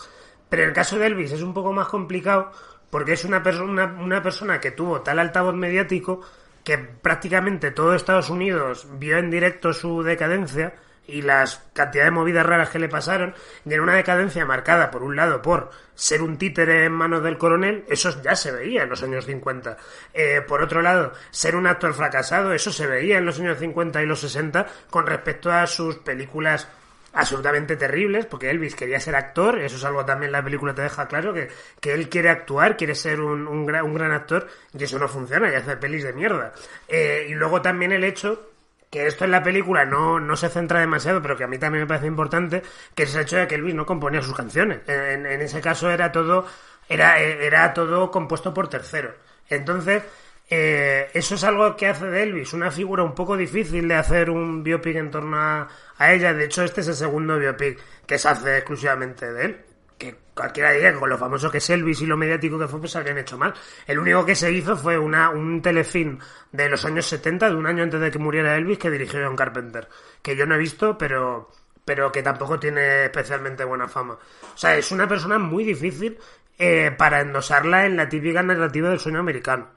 Pero en el caso de Elvis es un poco más complicado porque es una, perso- una, una persona que tuvo tal altavoz mediático que prácticamente todo Estados Unidos vio en directo su decadencia y las cantidades de movidas raras que le pasaron, y en una decadencia marcada, por un lado, por ser un títere en manos del coronel, eso ya se veía en los años 50. Eh, por otro lado, ser un actor fracasado, eso se veía en los años 50 y los 60 con respecto a sus películas absolutamente terribles, porque Elvis quería ser actor, eso es algo también la película te deja claro, que, que él quiere actuar, quiere ser un, un, gran, actor, y eso no funciona, y hace pelis de mierda. Eh, y luego también el hecho que esto en la película no, no se centra demasiado, pero que a mí también me parece importante, que es el hecho de que Elvis no componía sus canciones. En, ese caso era todo, era, era todo compuesto por terceros. Entonces, eh, eso es algo que hace de Elvis una figura un poco difícil de hacer un biopic en torno a, a ella. De hecho, este es el segundo biopic que se hace exclusivamente de él que cualquiera diría que con lo famoso que es Elvis y lo mediático que fue, pues habrían hecho mal. El único que se hizo fue una, un telefilm de los años 70, de un año antes de que muriera Elvis, que dirigió John Carpenter, que yo no he visto, pero, pero que tampoco tiene especialmente buena fama. O sea, es una persona muy difícil eh, para endosarla en la típica narrativa del sueño americano.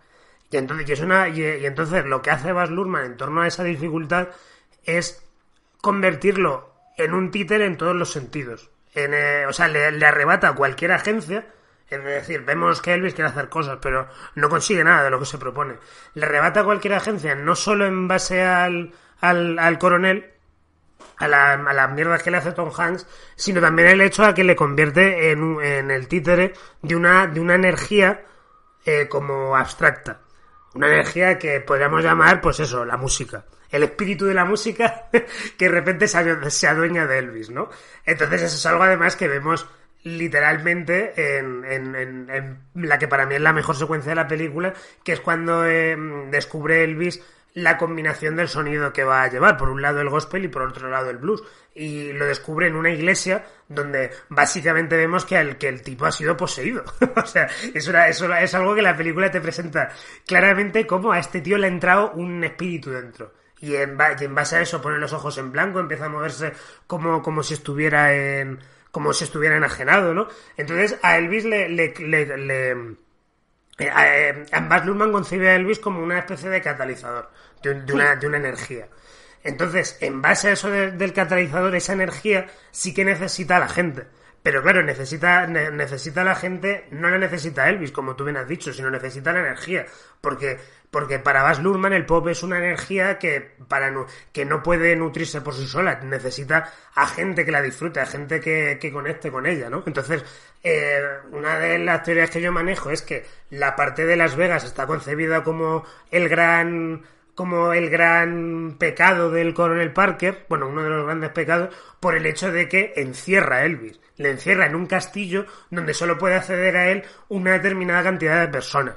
Y entonces, y entonces lo que hace Baz Luhrmann en torno a esa dificultad es convertirlo en un títer en todos los sentidos. En, eh, o sea, le, arrebata a cualquier agencia. Es decir, vemos que Elvis quiere hacer cosas, pero no consigue nada de lo que se propone. Le arrebata a cualquier agencia, no solo en base al, al, al coronel, a, a las mierdas que le hace Tom Hanks, sino también el hecho a que le convierte en, en el títere de una, de una energía eh, como abstracta. Una energía que podríamos llamar, pues eso, la música. El espíritu de la música [laughs] que de repente se adueña de Elvis, ¿no? Entonces eso es algo además que vemos literalmente en, en- en- en la que para mí es la mejor secuencia de la película, que es cuando eh, descubre Elvis la combinación del sonido que va a llevar, por un lado el gospel y por otro lado el blues. Y lo descubre en una iglesia donde básicamente vemos que el, que el tipo ha sido poseído. [laughs] o sea, es, es algo que la película te presenta claramente como a este tío le ha entrado un espíritu dentro. Y en, base a eso pone los ojos en blanco, empieza a moverse como, como si estuviera en como si estuviera enajenado, ¿no? Entonces a Elvis le, le, le- le- eh, eh, Baz Luhrmann concibe a Elvis como una especie de catalizador, de, un- de una, de una energía. Entonces, en base a eso de- del catalizador, esa energía sí que necesita a la gente. Pero claro, necesita, ne- necesita a la gente, no la necesita Elvis, como tú bien has dicho, sino necesita la energía. Porque, porque para Baz Luhrmann el pop es una energía que, para, que no puede nutrirse por sí sola. Necesita a gente que la disfrute, a gente que, que conecte con ella, ¿no? Entonces, eh, una de las teorías que yo manejo es que la parte de Las Vegas está concebida como el gran como el gran pecado del coronel Parker, bueno, uno de los grandes pecados, por el hecho de que encierra a Elvis. Le encierra en un castillo donde solo puede acceder a él una determinada cantidad de personas.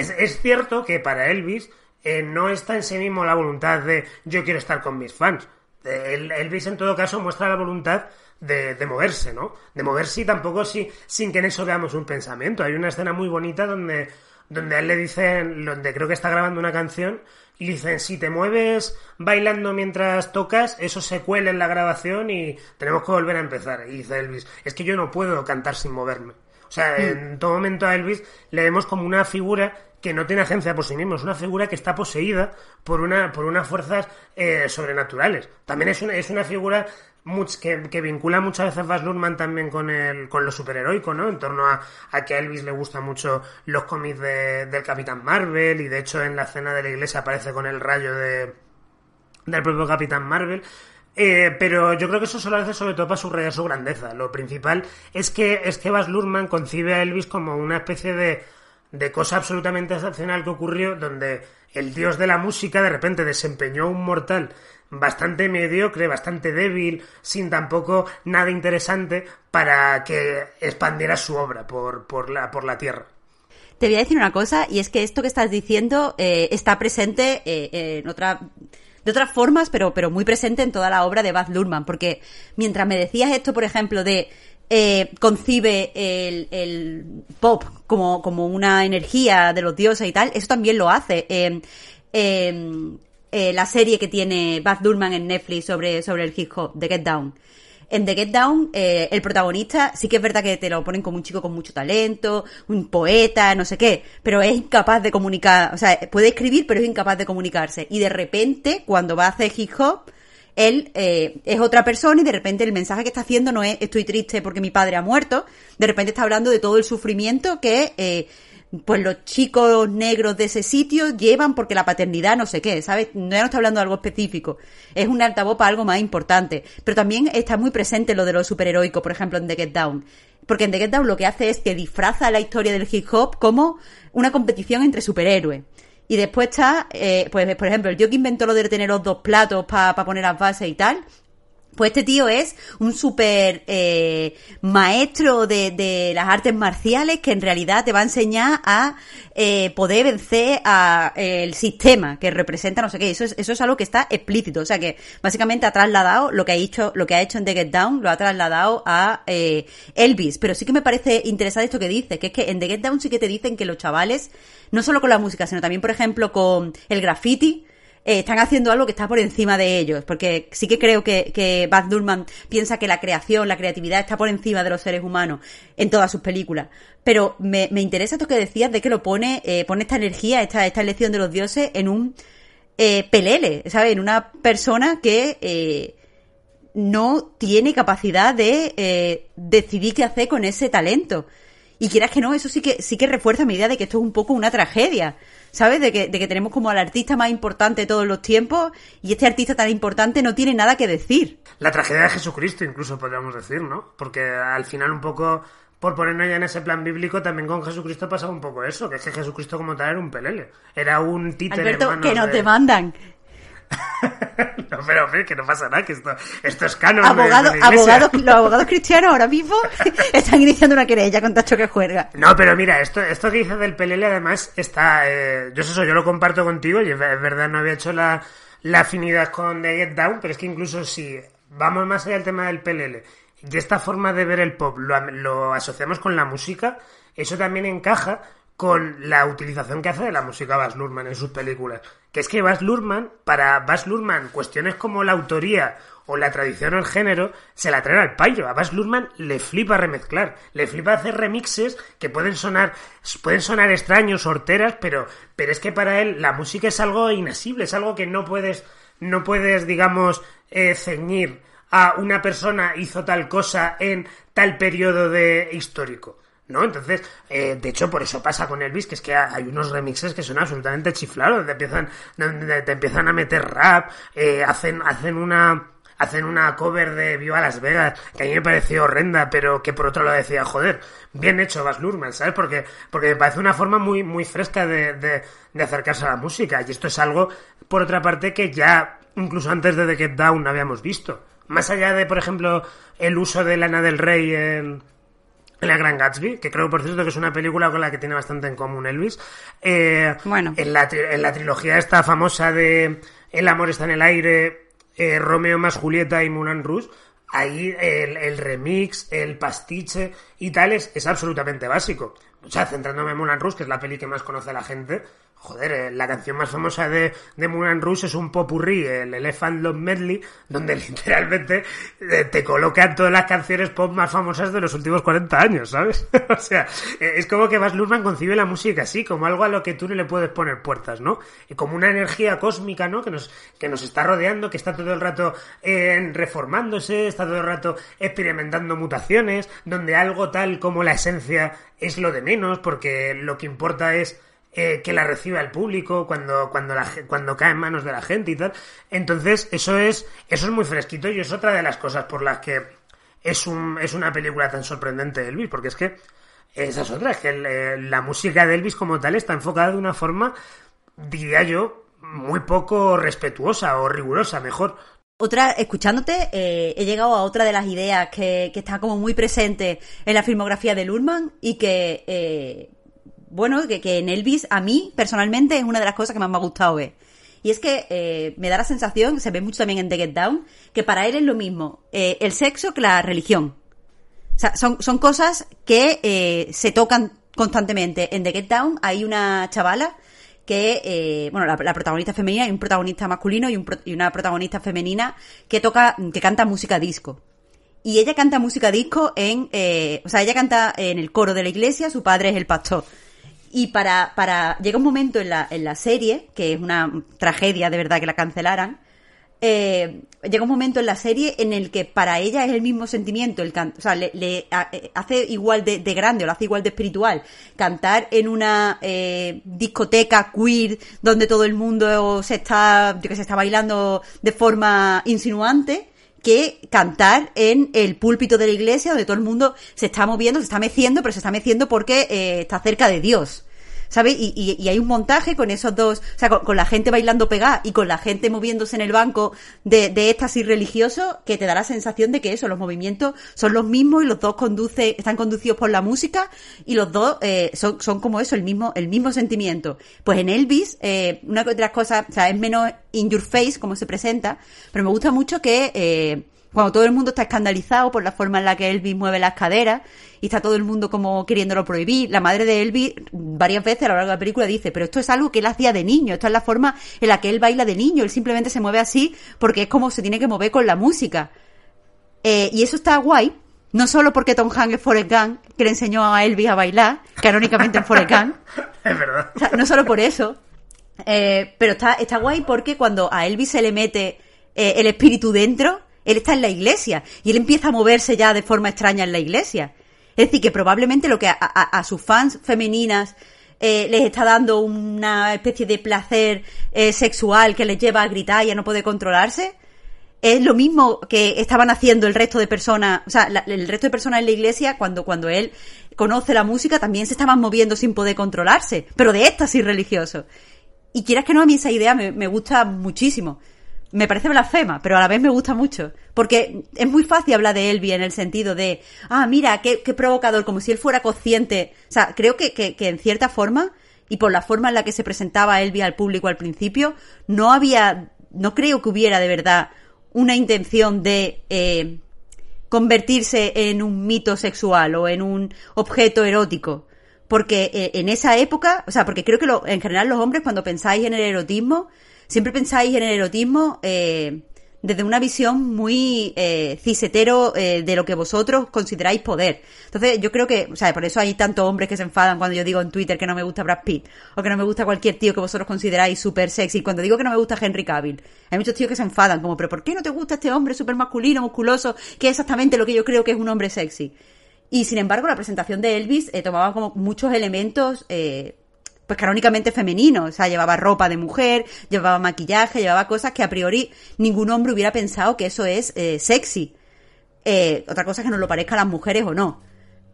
Es, es cierto que para Elvis eh, no está en sí mismo la voluntad de yo quiero estar con mis fans. Eh, el- Elvis en todo caso muestra la voluntad de, de moverse, ¿no? De moverse y tampoco si, sin que en eso veamos un pensamiento. Hay una escena muy bonita donde, donde a él le dicen, donde creo que está grabando una canción, y le dicen, si te mueves bailando mientras tocas, eso se cuela en la grabación y tenemos que volver a empezar. Y dice Elvis, es que yo no puedo cantar sin moverme. O sea, en todo momento a Elvis le vemos como una figura que no tiene agencia por sí mismo, es una figura que está poseída por una por unas fuerzas eh, sobrenaturales. También es una, es una figura que, que vincula muchas veces Baz Luhrmann también con el con lo superheroico, ¿no? En torno a, a que a Elvis le gustan mucho los cómics de- del Capitán Marvel y de hecho en la escena de la iglesia aparece con el rayo de del propio Capitán Marvel. Eh, pero yo creo que eso se lo hace sobre todo para subrayar su grandeza. Lo principal es que, es que concibe a Elvis como una especie de, de cosa absolutamente excepcional que ocurrió donde el dios de la música de repente desempeñó un mortal bastante mediocre, bastante débil, sin tampoco nada interesante para que expandiera su obra por, por, la, por la tierra. Te voy a decir una cosa, y es que esto que estás diciendo eh, está presente eh, en otra, de otras formas, pero, pero muy presente en toda la obra de Baz Luhrmann, porque mientras me decías esto, por ejemplo, de eh, concibe el, pop como, como una energía de los dioses y tal, eso también lo hace. Eh, eh, eh, la serie que tiene Baz Luhrmann en Netflix sobre, sobre el hip hop, The Get Down. En The Get Down, eh, el protagonista sí que es verdad que te lo ponen como un chico con mucho talento, un poeta, no sé qué, pero es incapaz de comunicar, o sea, puede escribir, pero es incapaz de comunicarse. Y de repente, cuando va a hacer hip hop, él eh, es otra persona y de repente el mensaje que está haciendo no es estoy triste porque mi padre ha muerto, de repente está hablando de todo el sufrimiento que eh, pues los chicos negros de ese sitio llevan porque la paternidad no sé qué, ¿sabes? No, no está hablando de algo específico, es un altavoz para algo más importante, pero también está muy presente lo de lo superheroico, por ejemplo en The Get Down, porque en The Get Down lo que hace es que disfraza la historia del hip hop como una competición entre superhéroes. Y después está, eh, pues por ejemplo, el tío que inventó lo de tener los dos platos para poner las bases y tal, pues este tío es un súper eh, maestro de, de las artes marciales que en realidad te va a enseñar a eh, poder vencer a eh, el sistema que representa no sé qué. Eso es, eso es algo que está explícito. O sea que básicamente ha trasladado lo que ha hecho, lo que ha hecho en The Get Down, lo ha trasladado a eh, Elvis. Pero sí que me parece interesante esto que dice, que es que en The Get Down sí que te dicen que los chavales, no solo con la música, sino también, por ejemplo, con el graffiti, eh, están haciendo algo que está por encima de ellos, porque sí que creo que, que Baz Luhrmann piensa que la creación, la creatividad está por encima de los seres humanos en todas sus películas. Pero me, me interesa esto que decías de que lo pone, eh, pone esta energía, esta, esta elección de los dioses en un eh, pelele, ¿sabes? En una persona que eh, no tiene capacidad de eh, decidir qué hacer con ese talento. Y quieras que no, eso sí que, sí que refuerza mi idea de que esto es un poco una tragedia. ¿Sabes? De que, de que tenemos como al artista más importante de todos los tiempos y este artista tan importante no tiene nada que decir. La tragedia de Jesucristo, incluso podríamos decir, ¿no? Porque al final, un poco, por ponernos ya en ese plan bíblico, también con Jesucristo pasaba un poco eso, que es que Jesucristo como tal era un pelele. Era un títere Alberto, que nos de- demandan. [laughs] no, pero hombre, que no pasa nada, que esto, esto es canon. de- Abogados, de los abogados cristianos ahora mismo [laughs] están iniciando una querella contra Choque Juerga. No, pero mira, esto, esto que dices del pelele además está... eh, yo eso, yo lo comparto contigo y es ver- es verdad, no había hecho la, la afinidad con The Get Down, pero es que incluso si vamos más allá del tema del pelele y esta forma de ver el pop lo asociamos con la música, eso también encaja con la utilización que hace de la música Baz Luhrmann en sus películas. Que es que Baz Luhrmann, para Baz Luhrmann, cuestiones como la autoría o la tradición o el género, se la traen al payo. A Baz Luhrmann le flipa remezclar, le flipa hacer remixes que pueden sonar, pueden sonar extraños, horteras, pero, pero es que para él la música es algo inasible, es algo que no puedes, no puedes, digamos, eh, ceñir a una persona hizo tal cosa en tal periodo de histórico. ¿No? Entonces, eh, de hecho, por eso pasa con Elvis, que es que hay unos remixes que son absolutamente chiflados, donde empiezan, te empiezan a meter rap, eh, hacen, hacen una, hacen una cover de Viva Las Vegas, que a mí me pareció horrenda, pero que por otro lado decía, joder, bien hecho Baz Luhrmann, ¿sabes? Porque, porque me parece una forma muy, muy fresca de, de, de acercarse a la música, y esto es algo, por otra parte, que ya, incluso antes de The Get Down, habíamos visto. Más allá de, por ejemplo, el uso de Lana del Rey en, La Gran Gatsby, que creo, por cierto, que es una película con la que tiene bastante en común Elvis. Eh, Bueno. En la, en la trilogía esta famosa de El amor está en el aire, eh, Romeo más Julieta y Moulin Rouge, ahí el, el remix, el pastiche y tal es, es absolutamente básico. O sea, centrándome en Moulin Rouge, que es la peli que más conoce la gente, joder, eh, la canción más famosa de, de Moulin Rouge es un popurrí, el Elephant Love Medley, donde [laughs] literalmente eh, te colocan todas las canciones pop más famosas de los últimos 40 años, ¿sabes? [laughs] o sea, eh, es como que Baz Luhrmann concibe la música así, como algo a lo que tú no le puedes poner puertas, ¿no? Y como una energía cósmica, ¿no? Que nos, que nos está rodeando, que está todo el rato reformándose, está todo el rato experimentando mutaciones, donde algo tal como la esencia es lo de menos, porque lo que importa es eh, que la reciba el público cuando cuando la, cuando cae en manos de la gente y tal. Entonces eso es eso es muy fresquito y es otra de las cosas por las que es un es una película tan sorprendente de Elvis porque es que esa es otra es que eh, la música de Elvis como tal está enfocada de una forma diría yo muy poco respetuosa o rigurosa mejor. Otra, escuchándote, eh, he llegado a otra de las ideas que, que está como muy presente en la filmografía de Lurman y que, bueno, que, que en Elvis a mí personalmente es una de las cosas que más me ha gustado ver. Y es que eh, me da la sensación, se ve mucho también en The Get Down, que para él es lo mismo eh, el sexo que la religión. O sea, son, son cosas que eh, se tocan constantemente. En The Get Down hay una chavala que, eh, bueno, la, protagonista femenina y un protagonista masculino y, un y una protagonista femenina que toca, que canta música disco. Y ella canta música disco en, eh, o sea, ella canta en el coro de la iglesia, su padre es el pastor. Y para, para, llega un momento en la, en la serie, que es una tragedia de verdad que la cancelaran, eh, llega un momento en la serie en el que para ella es el mismo sentimiento, el can- o sea, le, le eh, hace igual de, de grande o lo hace igual de espiritual cantar en una eh, discoteca queer donde todo el mundo se está, yo que se está bailando de forma insinuante que cantar en el púlpito de la iglesia donde todo el mundo se está moviendo, se está meciendo, pero se está meciendo porque eh, está cerca de Dios. ¿Sabes? Y, y- hay un montaje con esos dos, o sea, con, con la gente bailando pegada y con la gente moviéndose en el banco de, de éxtasis religioso que te da la sensación de que eso, los movimientos son los mismos y los dos conduce, están conducidos por la música y los dos eh, son, son como eso, el mismo, el mismo sentimiento. Pues en Elvis, eh, una de las cosas, o sea, es menos in your face como se presenta, pero me gusta mucho que eh, cuando todo el mundo está escandalizado por la forma en la que Elvis mueve las caderas y está todo el mundo como queriéndolo prohibir, la madre de Elvis varias veces a lo largo de la película dice, pero esto es algo que él hacía de niño, esto es la forma en la que él baila de niño, él simplemente se mueve así porque es como se tiene que mover con la música. Eh, y eso está guay, no solo porque Tom Hanks es Forrest Gump, que le enseñó a Elvis a bailar, canónicamente en Forrest Gump, [laughs] es verdad o sea, no solo por eso, eh, pero está, está guay porque cuando a Elvis se le mete eh, el espíritu dentro, él está en la iglesia y él empieza a moverse ya de forma extraña en la iglesia. Es decir, que probablemente lo que a, a- sus fans femeninas eh, les está dando una especie de placer eh, sexual que les lleva a gritar y a no poder controlarse. Es lo mismo que estaban haciendo el resto de personas, o sea, la- el resto de personas en la iglesia cuando, cuando él conoce la música también se estaban moviendo sin poder controlarse, pero de éxtasis religioso. Y quieras que no, a mí esa idea me gusta muchísimo. Me parece blasfema, pero a la vez me gusta mucho. Porque es muy fácil hablar de Elvi en el sentido de, ah, mira, qué, qué provocador, como si él fuera consciente. O sea, creo que, que, que en cierta forma, y por la forma en la que se presentaba Elvi al público al principio, no había, no creo que hubiera de verdad una intención de eh, convertirse en un mito sexual o en un objeto erótico. Porque eh, en esa época, o sea, porque creo que lo- en general los hombres cuando pensáis en el erotismo, siempre pensáis en el erotismo eh, desde una visión muy eh, cisetero eh, de lo que vosotros consideráis poder. Entonces yo creo que, o sea, por eso hay tantos hombres que se enfadan cuando yo digo en Twitter que no me gusta Brad Pitt o que no me gusta cualquier tío que vosotros consideráis súper sexy. Cuando digo que no me gusta Henry Cavill, hay muchos tíos que se enfadan como, pero ¿por qué no te gusta este hombre súper masculino, musculoso, que es exactamente lo que yo creo que es un hombre sexy? Y sin embargo, la presentación de Elvis eh, tomaba como muchos elementos, eh, pues canónicamente femeninos. O sea, llevaba ropa de mujer, llevaba maquillaje, llevaba cosas que a priori ningún hombre hubiera pensado que eso es eh, sexy. Eh, otra cosa es que nos lo parezca a las mujeres o no.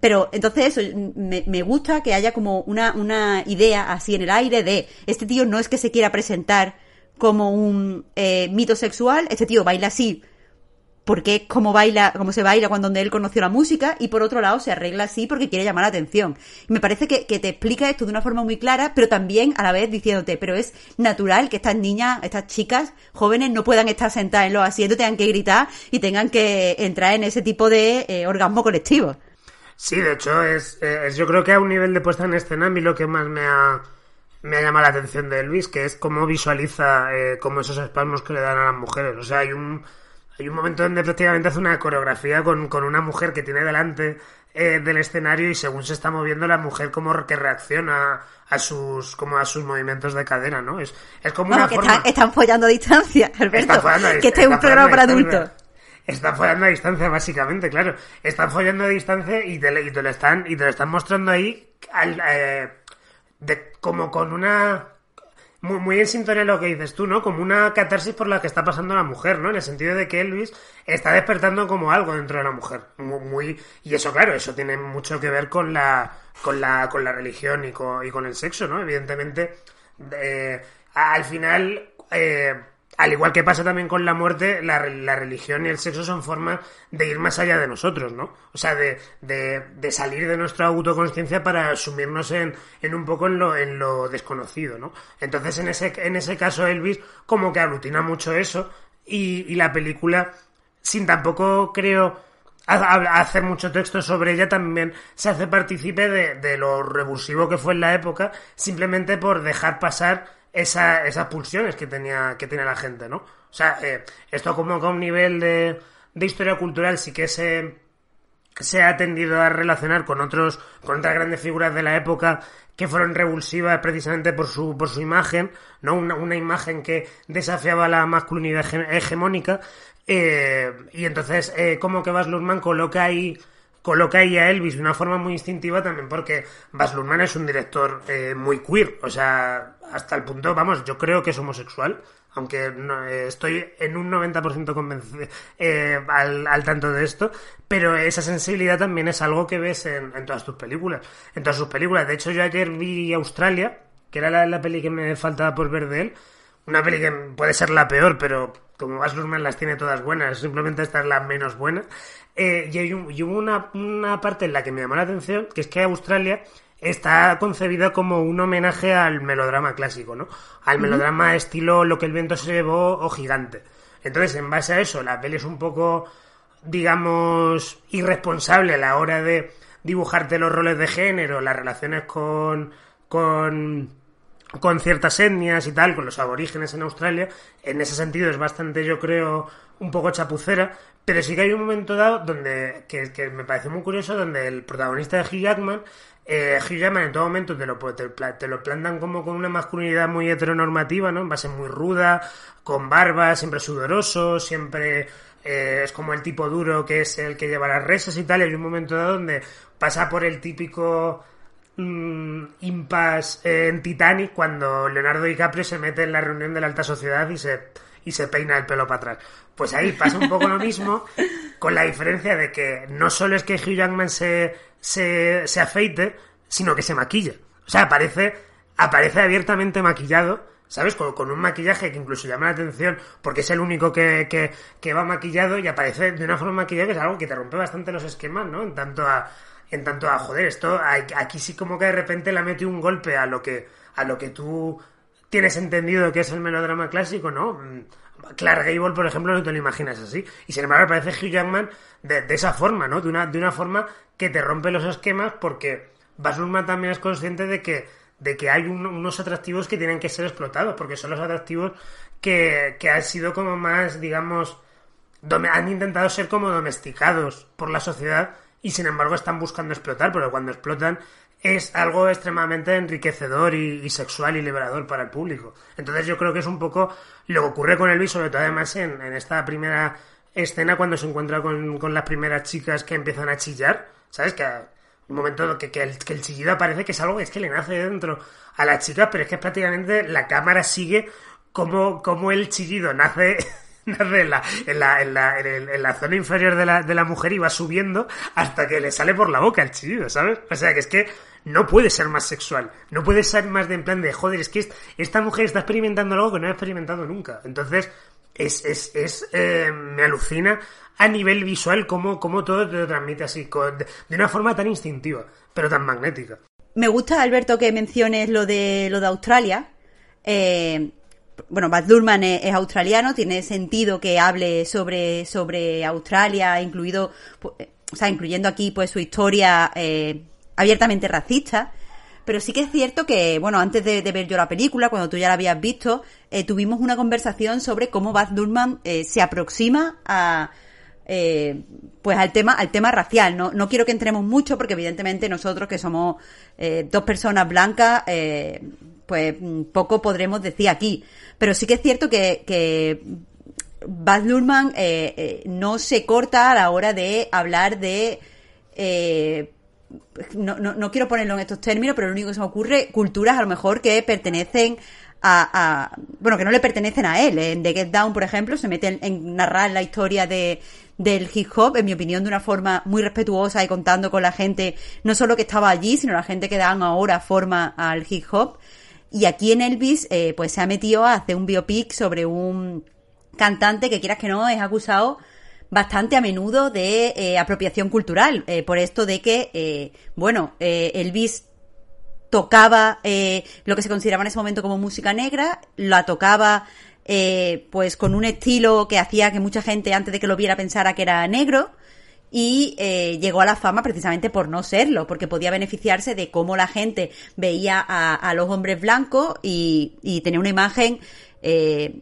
Pero entonces eso, me, me gusta que haya como una, una idea así en el aire de este tío no es que se quiera presentar como un eh, mito sexual, este tío baila así porque es como baila, como se baila cuando él conoció la música, y por otro lado se arregla así porque quiere llamar la atención. Y me parece que, que te explica esto de una forma muy clara, pero también a la vez diciéndote, pero es natural que estas niñas, estas chicas jóvenes no puedan estar sentadas en los asientos, tengan que gritar y tengan que entrar en ese tipo de eh, orgasmo colectivo. Sí, de hecho, es, eh, es- yo creo que a un nivel de puesta en escena a mí lo que más me ha, me ha llamado la atención de Elvis, que es cómo visualiza eh, como esos espasmos que le dan a las mujeres. O sea, hay un, hay un momento donde prácticamente hace una coreografía con, con una mujer que tiene delante eh, del escenario y según se está moviendo la mujer como que reacciona a sus como a sus movimientos de cadera, ¿no? Es, es como Bueno, una que forma... están, están follando a distancia, Alberto. Están follando a que dist- este es un programa para adultos. distancia. Están follando a distancia, básicamente, claro. Están follando a distancia y te, le- y te lo están y te lo están mostrando ahí al, eh, de, como con una muy, muy en sintonía lo que dices tú, ¿no? Como una catarsis por la que está pasando la mujer, ¿no? En el sentido de que Elvis está despertando como algo dentro de la mujer. Muy, muy- y eso, claro, eso tiene mucho que ver con la, con la, con la religión y con, y con el sexo, ¿no? Evidentemente, eh, al final, eh, al igual que pasa también con la muerte, la, re- la religión y el sexo son formas de ir más allá de nosotros, ¿no? O sea, de, de, de salir de nuestra autoconsciencia para sumirnos en, en un poco en lo, desconocido, ¿no? Entonces, en ese, en ese caso, Elvis como que aglutina mucho eso y, y la película, sin tampoco, creo, ha- ha- hacer mucho texto sobre ella también se hace partícipe de lo revulsivo que fue en la época simplemente por dejar pasar esa, esas pulsiones que tenía que la gente, ¿no? O sea, eh, esto como que a un nivel de, de historia cultural sí que se, se ha tendido a relacionar con otros con otras grandes figuras de la época que fueron revulsivas precisamente por su por su imagen no una, una imagen que desafiaba la masculinidad hege- hegemónica eh, y entonces eh, como que Baz Luhrmann coloca ahí coloca ahí a Elvis de una forma muy instintiva también porque Baz Luhrmann es un director eh, muy queer o sea hasta el punto vamos yo creo que es homosexual aunque no, eh, estoy en un 90% convencido eh, al, tanto de esto, pero esa sensibilidad también es algo que ves en, en todas tus películas, en todas sus películas. De hecho, yo ayer vi Australia, que era la, la peli que me faltaba por ver de él, una peli que puede ser la peor, pero como Baz Luhrmann las tiene todas buenas, simplemente esta es la menos buena. Eh, y, hay un- y hubo una, una parte en la que me llamó la atención, que es que Australia está concebida como un homenaje al melodrama clásico, ¿no? Al melodrama estilo Lo que el viento se llevó o Gigante. Entonces, en base a eso, la peli es un poco, digamos, irresponsable a la hora de dibujarte los roles de género, las relaciones con, con, con ciertas etnias y tal, con los aborígenes en Australia. En ese sentido es bastante, yo creo, un poco chapucera, pero sí que hay un momento dado donde, que, me parece muy curioso, donde el protagonista de Hugh Jackman, eh, Hugh Jackman en todo momento te lo, te, lo plantan como con una masculinidad muy heteronormativa, ¿no? En base muy ruda, con barba, siempre sudoroso, siempre eh, es como el tipo duro que es el que lleva las resas y tal, y hay un momento dado donde pasa por el típico mm, impasse en Titanic cuando Leonardo DiCaprio se mete en la reunión de la alta sociedad y se, y se peina el pelo para atrás. Pues ahí pasa un poco lo mismo, con la diferencia de que no solo es que Hugh Jackman se, se, se afeite, sino que se maquilla. O sea, aparece, aparece abiertamente maquillado ¿Sabes? Con, con, un maquillaje que incluso llama la atención porque es el único que, que, que, va maquillado y aparece de una forma maquillada que es algo que te rompe bastante los esquemas, ¿no? En tanto a, en tanto a, joder, esto, aquí sí como que de repente le mete un golpe a lo que, a lo que tú tienes entendido que es el melodrama clásico, ¿no? Mm, Clark Gable, por ejemplo, no te lo imaginas así. Y sin embargo, aparece Hugh Jackman de, esa forma, ¿no? De una, de una forma que te rompe los esquemas porque Baz Luhrmann también es consciente de que de que hay unos atractivos que tienen que ser explotados, porque son los atractivos que, que han sido como más, digamos, han intentado ser como domesticados por la sociedad y sin embargo están buscando explotar, pero cuando explotan es algo extremadamente enriquecedor y, sexual y liberador para el público. Entonces yo creo que es un poco lo que ocurre con Elvis, sobre todo además en, esta primera escena cuando se encuentra con, con, las primeras chicas que empiezan a chillar, ¿sabes? Que un momento que, el, chillido aparece que es algo que es que le nace dentro a la chica, pero es que prácticamente la cámara sigue como, como el chillido nace [laughs] en la, en la, en la, en la zona inferior de la, mujer y va subiendo hasta que le sale por la boca el chillido, ¿sabes? O sea que es que no puede ser más sexual, no puede ser más de en plan de, joder, es que esta mujer está experimentando algo que no ha experimentado nunca. Entonces, es, es, es eh, me alucina a nivel visual cómo, todo te lo transmite así, de una forma tan instintiva, pero tan magnética. Me gusta, Alberto, que menciones lo de, lo de Australia. Eh, bueno, Baz Luhrmann es, australiano, tiene sentido que hable sobre, sobre Australia, incluido, eh, o sea, incluyendo aquí pues su historia eh, abiertamente racista. Pero sí que es cierto que, bueno, antes de, de, ver yo la película, cuando tú ya la habías visto, eh, tuvimos una conversación sobre cómo Baz Luhrmann eh, se aproxima a, eh, pues al tema, al tema racial. No, no quiero que entremos mucho porque evidentemente nosotros que somos eh, dos personas blancas, eh, pues poco podremos decir aquí. Pero sí que es cierto que, que Baz Luhrmann no se corta a la hora de hablar de no, no, no, quiero ponerlo en estos términos, pero lo único que se me ocurre, culturas a lo mejor que pertenecen a, a bueno, que no le pertenecen a él. En The Get Down, por ejemplo, se mete en, en narrar la historia de, del hip hop, en mi opinión, de una forma muy respetuosa y contando con la gente, no solo que estaba allí, sino la gente que dan ahora forma al hip hop. Y aquí en Elvis, eh, pues se ha metido a hacer un biopic sobre un cantante que quieras que no es acusado bastante a menudo de eh, apropiación cultural, eh, por esto de que, eh, bueno, eh, Elvis tocaba lo que se consideraba en ese momento como música negra, la tocaba pues con un estilo que hacía que mucha gente antes de que lo viera pensara que era negro y eh, llegó a la fama precisamente por no serlo, porque podía beneficiarse de cómo la gente veía a, a los hombres blancos y, y tener una imagen eh,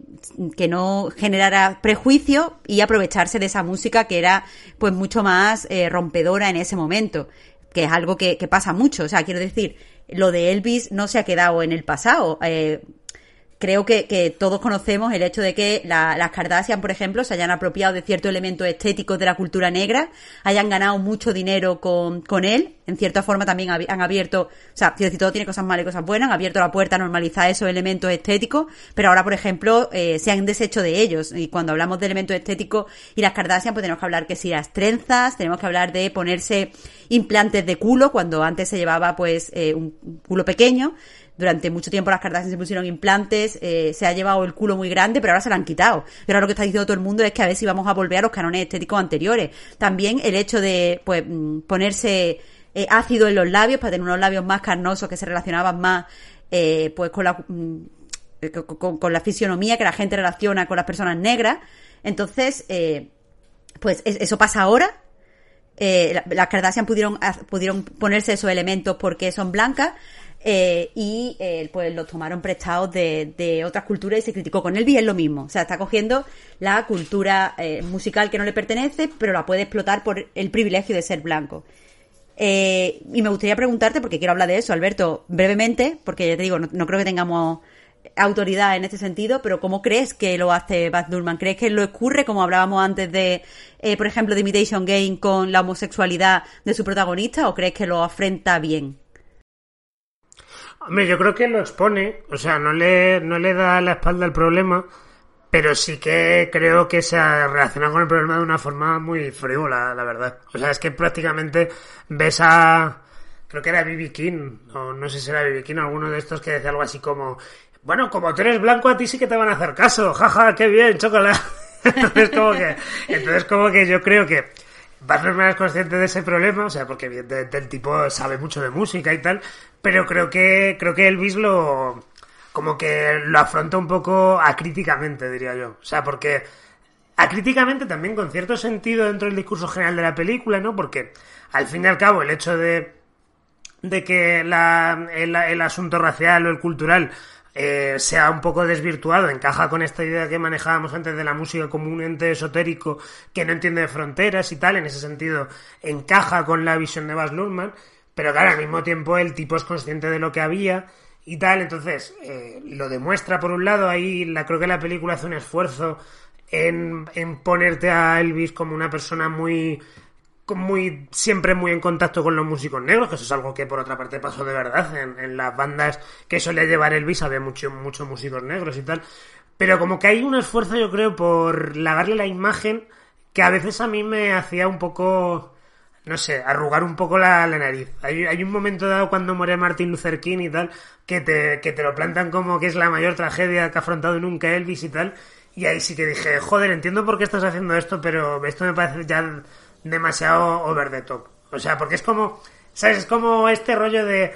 que no generara prejuicio y aprovecharse de esa música que era pues mucho más eh, rompedora en ese momento, que es algo que, que, pasa mucho. O sea, quiero decir, lo de Elvis no se ha quedado en el pasado. Eh, creo que, que, todos conocemos el hecho de que la, las Kardashian, por ejemplo, se hayan apropiado de ciertos elementos estéticos de la cultura negra, hayan ganado mucho dinero con, con él, en cierta forma también han abierto, o sea, quiero todo tiene cosas malas y cosas buenas, han abierto la puerta a normalizar esos elementos estéticos, pero ahora, por ejemplo, eh, se han deshecho de ellos. Y cuando hablamos de elementos estéticos y las Kardashian, pues tenemos que hablar que si las trenzas, tenemos que hablar de ponerse implantes de culo, cuando antes se llevaba pues eh, un culo pequeño, durante mucho tiempo las Kardashian se pusieron implantes, eh, se ha llevado el culo muy grande, pero ahora se lo han quitado. Pero ahora lo que está diciendo todo el mundo es que a ver si vamos a volver a los canones estéticos anteriores. También el hecho de pues mm, ponerse eh, ácido en los labios para tener unos labios más carnosos que se relacionaban más eh, pues con la mm, con, con, la fisionomía que la gente relaciona con las personas negras. Entonces, eh, pues eso pasa ahora. Eh, las Kardashian pudieron, pudieron ponerse esos elementos porque son blancas, eh, y eh, pues los tomaron prestados de, otras culturas y se criticó con Elvis es lo mismo o sea está cogiendo la cultura eh, musical que no le pertenece pero la puede explotar por el privilegio de ser blanco eh, y me gustaría preguntarte porque quiero hablar de eso Alberto brevemente porque ya te digo no, creo que tengamos autoridad en este sentido, pero ¿cómo crees que lo hace Baz Luhrmann? ¿Crees que lo ocurre, como hablábamos antes de, eh, por ejemplo, de Imitation Game con la homosexualidad de su protagonista, o crees que lo afrenta bien? Hombre, yo creo que lo expone, o sea, no le, no le da la espalda al problema, pero sí que creo que se relaciona con el problema de una forma muy frívola, la verdad. O sea, es que prácticamente ves a... Creo que era Bibi King, o no sé si era Bibi King, alguno de estos que decía algo así como... Bueno, como tú eres blanco, a ti sí que te van a hacer caso. Jaja, qué bien, chocolate. [laughs] entonces, como que, entonces, como que yo creo que Batman es consciente de ese problema, o sea, porque evidentemente el tipo sabe mucho de música y tal, pero creo que, creo que Elvis lo, como que lo afronta un poco acríticamente, diría yo. O sea, porque acríticamente también con cierto sentido dentro del discurso general de la película, ¿no? Porque al fin y al cabo el hecho de, de que la, el asunto racial o el cultural eh, sea un poco desvirtuado, encaja con esta idea que manejábamos antes de la música como un ente esotérico que no entiende de fronteras y tal, en ese sentido encaja con la visión de Bas Luhrmann, pero claro, al mismo tiempo el tipo es consciente de lo que había y tal, entonces eh, lo demuestra por un lado, ahí la, creo que la película hace un esfuerzo en, en ponerte a Elvis como una persona muy muy siempre muy en contacto con los músicos negros, que eso es algo que por otra parte pasó de verdad en, en las bandas que solía llevar Elvis, había muchos muchos músicos negros y tal, pero como que hay un esfuerzo yo creo por lavarle la imagen que a veces a mí me hacía un poco no sé, arrugar un poco la, nariz. Hay, hay, un momento dado cuando muere Martin Luther King y tal, que te, que te lo plantan como que es la mayor tragedia que ha afrontado nunca Elvis y tal, y ahí sí que dije, joder, entiendo por qué estás haciendo esto, pero esto me parece ya demasiado over the top. O sea, porque es como, ¿sabes? Es como este rollo de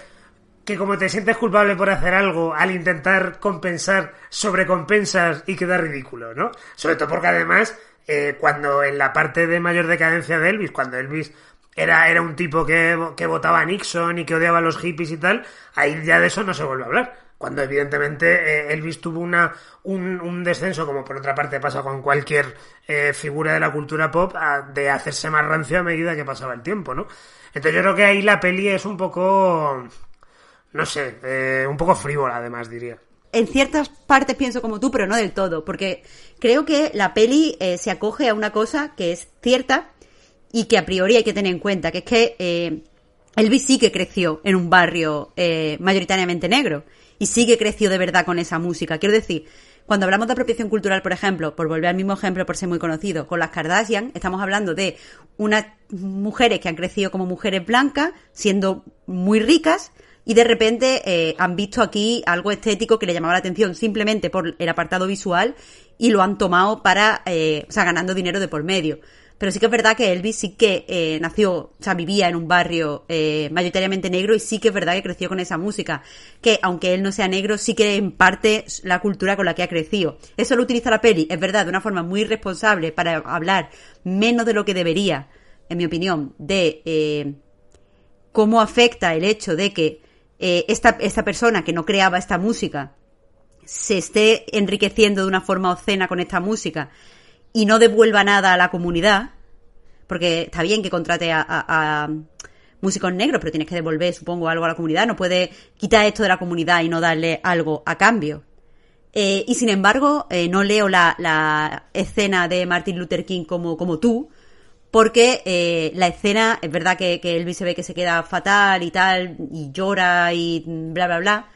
que como te sientes culpable por hacer algo, al intentar compensar, sobrecompensas y queda ridículo, ¿no? Sobre todo porque además, eh, cuando en la parte de mayor decadencia de Elvis, cuando Elvis era, era un tipo que, que votaba a Nixon y que odiaba a los hippies y tal, ahí ya de eso no se vuelve a hablar cuando evidentemente eh, Elvis tuvo una, un, descenso, como por otra parte pasa con cualquier eh, figura de la cultura pop, a, de hacerse más rancio a medida que pasaba el tiempo, ¿no? Entonces yo creo que ahí la peli es un poco, no sé, eh, un poco frívola además diría. En ciertas partes pienso como tú, pero no del todo, porque creo que la peli eh, se acoge a una cosa que es cierta y que a priori hay que tener en cuenta, que es que eh, Elvis sí que creció en un barrio mayoritariamente negro y sí que creció de verdad con esa música. Quiero decir, cuando hablamos de apropiación cultural, por ejemplo, por volver al mismo ejemplo por ser muy conocido, con las Kardashian, estamos hablando de unas mujeres que han crecido como mujeres blancas, siendo muy ricas, y de repente eh, han visto aquí algo estético que le llamaba la atención simplemente por el apartado visual y lo han tomado para, eh, o sea, ganando dinero de por medio. Pero sí que es verdad que Elvis sí que eh, nació, o sea, vivía en un barrio eh, mayoritariamente negro y sí que es verdad que creció con esa música. Que aunque él no sea negro, sí que en parte la cultura con la que ha crecido. Eso lo utiliza la peli, es verdad, de una forma muy responsable para hablar menos de lo que debería, en mi opinión, de eh, cómo afecta el hecho de que esta, esta persona que no creaba esta música se esté enriqueciendo de una forma obscena con esta música y no devuelva nada a la comunidad, porque está bien que contrate a, músicos negros, pero tienes que devolver, supongo, algo a la comunidad. No puede quitar esto de la comunidad y no darle algo a cambio. Eh, y sin embargo, eh, no leo la, la, escena de Martin Luther King como, como tú, porque eh, la escena, es verdad que, que Elvis se ve que se queda fatal y tal, y llora y bla, bla, bla,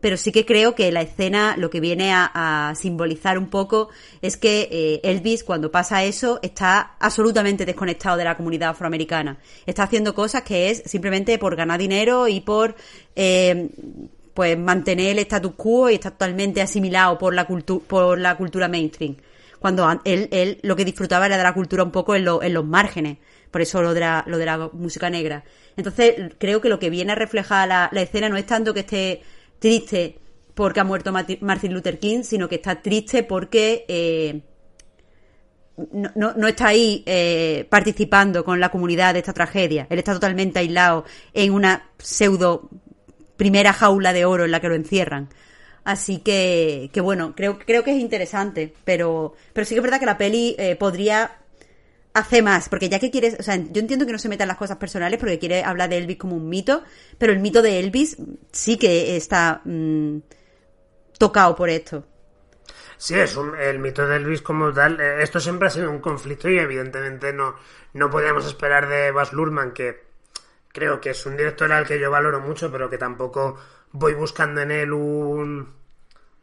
pero sí que creo que la escena lo que viene a, simbolizar un poco es que eh, Elvis cuando pasa eso está absolutamente desconectado de la comunidad afroamericana. Está haciendo cosas que es simplemente por ganar dinero y por eh, pues mantener el status quo y está totalmente asimilado por la, cultu por la cultura mainstream. Cuando él, él lo que disfrutaba era de la cultura un poco en, lo, en los márgenes. Por eso lo de, la, lo de la música negra. Entonces creo que lo que viene a reflejar la escena no es tanto que esté triste porque ha muerto Martin Luther King, sino que está triste porque eh, no, no, no, está ahí eh, participando con la comunidad de esta tragedia. Él está totalmente aislado en una pseudo primera jaula de oro en la que lo encierran. Así que, que bueno, creo, creo que es interesante, pero, pero sí que es verdad que la peli eh, podría hacer más, porque ya que quieres, o sea, yo entiendo que no se metan las cosas personales porque quiere hablar de Elvis como un mito, pero el mito de Elvis sí que está mmm, tocado por esto. Sí, es un, el mito de Elvis como tal. Eh, esto siempre ha sido un conflicto y evidentemente no, no podíamos esperar de Bas Luhrmann que, creo que es un director al que yo valoro mucho, pero que tampoco voy buscando en él un...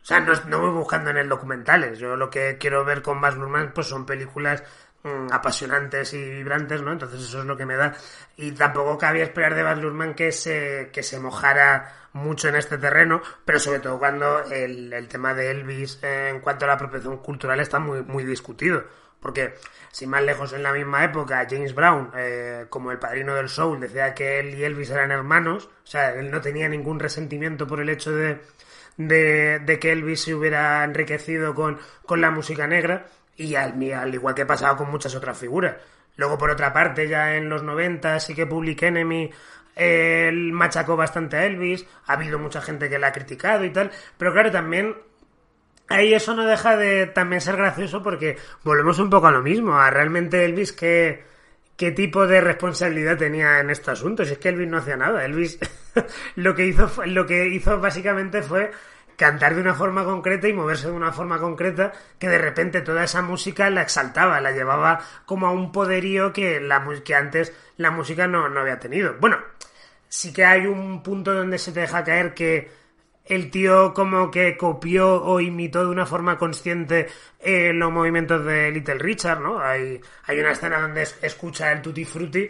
O sea, no, no voy buscando en él documentales. Yo lo que quiero ver con Baz Luhrmann pues son películas mm, apasionantes y vibrantes, ¿no? Entonces eso es lo que me da. Y tampoco cabía esperar de Baz Luhrmann que se, que se mojara mucho en este terreno, pero sobre todo cuando el, el tema de Elvis en cuanto a la apropiación cultural está muy, muy discutido. Porque, sin más lejos, en la misma época, James Brown, eh, como el padrino del soul, decía que él y Elvis eran hermanos. O sea, él no tenía ningún resentimiento por el hecho de, de, de que Elvis se hubiera enriquecido con, con la música negra. Y al, al igual que pasaba con muchas otras figuras. Luego, por otra parte, ya en los 90 sí que Public Enemy eh, machacó bastante a Elvis, ha habido mucha gente que la ha criticado y tal, pero claro, también ahí eso no deja de también ser gracioso porque volvemos un poco a lo mismo, a realmente Elvis qué, qué tipo de responsabilidad tenía en este asunto, si es que Elvis no hacía nada, Elvis [laughs] lo que hizo lo que hizo básicamente fue cantar de una forma concreta y moverse de una forma concreta que de repente toda esa música la exaltaba, la llevaba como a un poderío que, la, que antes la música no, no había tenido. Bueno, sí que hay un punto donde se te deja caer que el tío como que copió o imitó de una forma consciente eh, los movimientos de Little Richard, ¿no? Hay, hay una escena donde es- escucha el Tutti Frutti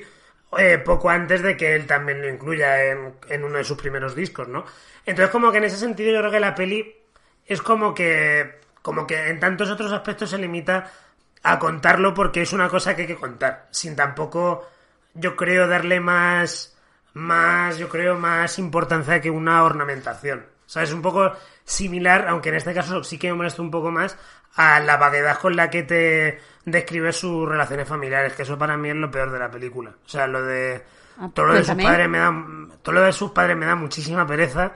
eh, poco antes de que él también lo incluya en, en uno de sus primeros discos, ¿no? Entonces como que en ese sentido yo creo que la peli es como que como que en tantos otros aspectos se limita a contarlo porque es una cosa que hay que contar, sin tampoco yo creo darle más más yo creo más importancia que una ornamentación. O sea, es un poco similar, aunque en este caso sí que me molesta un poco más a la vaguedad con la que te describe sus relaciones familiares, que eso para mí es lo peor de la película. O sea, lo de Ah, todo lo de sus padres me da todo lo de sus padres me da muchísima pereza,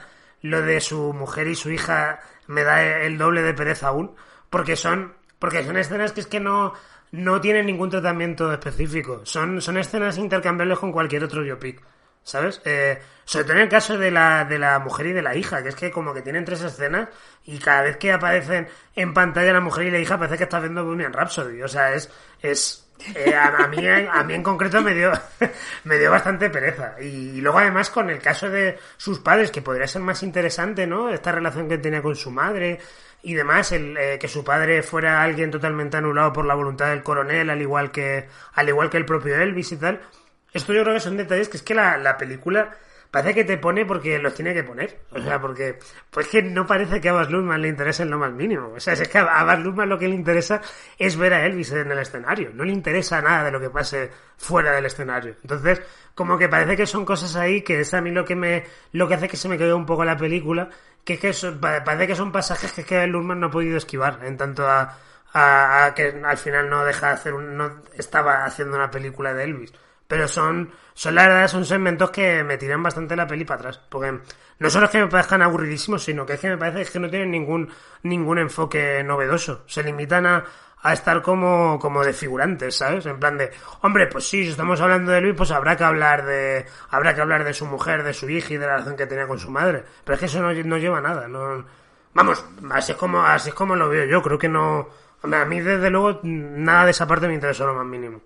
lo de su mujer y su hija me da el doble de pereza aún, porque son porque son escenas que es que no no tienen ningún tratamiento específico, son son escenas intercambiables con cualquier otro biopic. ¿Sabes? Eh, sobre todo en el caso de la, de la mujer y de la hija, que es que como que tienen tres escenas y cada vez que aparecen en pantalla la mujer y la hija parece que estás viendo Bohemian Rhapsody. O sea, es... es eh, a, mí, a mí en concreto me dio, [laughs] me dio bastante pereza. Y, luego además con el caso de sus padres, que podría ser más interesante, ¿no? Esta relación que tenía con su madre y demás, el, eh, que su padre fuera alguien totalmente anulado por la voluntad del coronel, al igual que, al igual que el propio Elvis y tal. Esto yo creo que son detalles que es que la, la película parece que te pone porque los tiene que poner. O sea, porque pues que no parece que a Baz Luhrmann le interese en lo más mínimo. O sea, es que a Baz Luhrmann lo que le interesa es ver a Elvis en el escenario. No le interesa nada de lo que pase fuera del escenario. Entonces, como que parece que son cosas ahí que es a mí lo que me lo que hace que se me quede un poco la película, que es que son- pa- parece que son pasajes que, que Luhrmann no ha podido esquivar en tanto a, a, a que al final no deja de hacer un, no estaba haciendo una película de Elvis. Pero son, son la verdad, son segmentos que me tiran bastante la peli para atrás. Porque no solo es que me parezcan aburridísimos, sino que es que me parece que no tienen ningún, ningún enfoque novedoso. Se limitan a, a estar como, como de figurantes, ¿sabes? En plan de, hombre, pues sí, si estamos hablando de Elvis, pues habrá que hablar de, habrá que hablar de su mujer, de su hija y de la relación que tenía con su madre. Pero es que eso no, no lleva a nada, no, vamos, así es como, así es como lo veo yo, creo que no, a mí desde luego nada de esa parte me interesó lo más mínimo.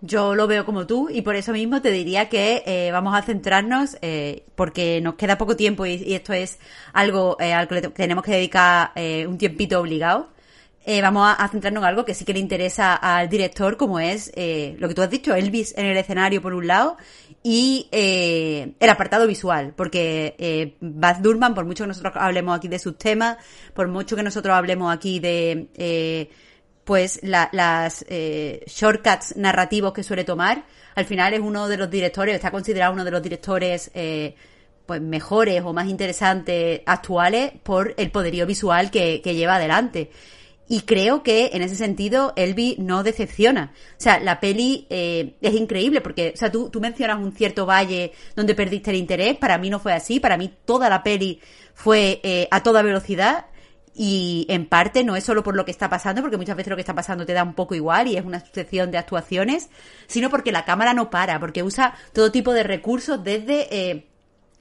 Yo lo veo como tú y por eso mismo te diría que eh, vamos a centrarnos, eh, porque nos queda poco tiempo y, esto es algo eh, al que tenemos que dedicar eh, un tiempito obligado. Eh, vamos a, a centrarnos en algo que sí que le interesa al director, como es eh, lo que tú has dicho, Elvis en el escenario por un lado y eh, el apartado visual, porque Baz Luhrmann, por mucho que nosotros hablemos aquí de sus temas, por mucho que nosotros hablemos aquí de... pues la- las eh, shortcuts narrativos que suele tomar. Al final es uno de los directores, está considerado uno de los directores eh, pues mejores o más interesantes actuales por el poderío visual que, lleva adelante. Y creo que en ese sentido Elvis no decepciona. O sea, la peli eh, es increíble porque, o sea, tú, tú mencionas un cierto valle donde perdiste el interés. Para mí no fue así. Para mí toda la peli fue a toda velocidad. Y en parte no es solo por lo que está pasando, porque muchas veces lo que está pasando te da un poco igual y es una sucesión de actuaciones, sino porque la cámara no para, porque usa todo tipo de recursos desde... eh,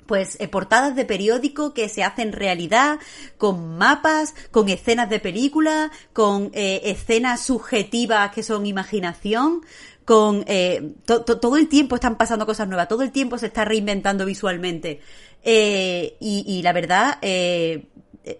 pues eh, portadas de periódico que se hacen realidad, con mapas, con escenas de película, con eh, escenas subjetivas que son imaginación, con... eh, to- to- todo el tiempo están pasando cosas nuevas, todo el tiempo se está reinventando visualmente. Eh, y, y la verdad, eh,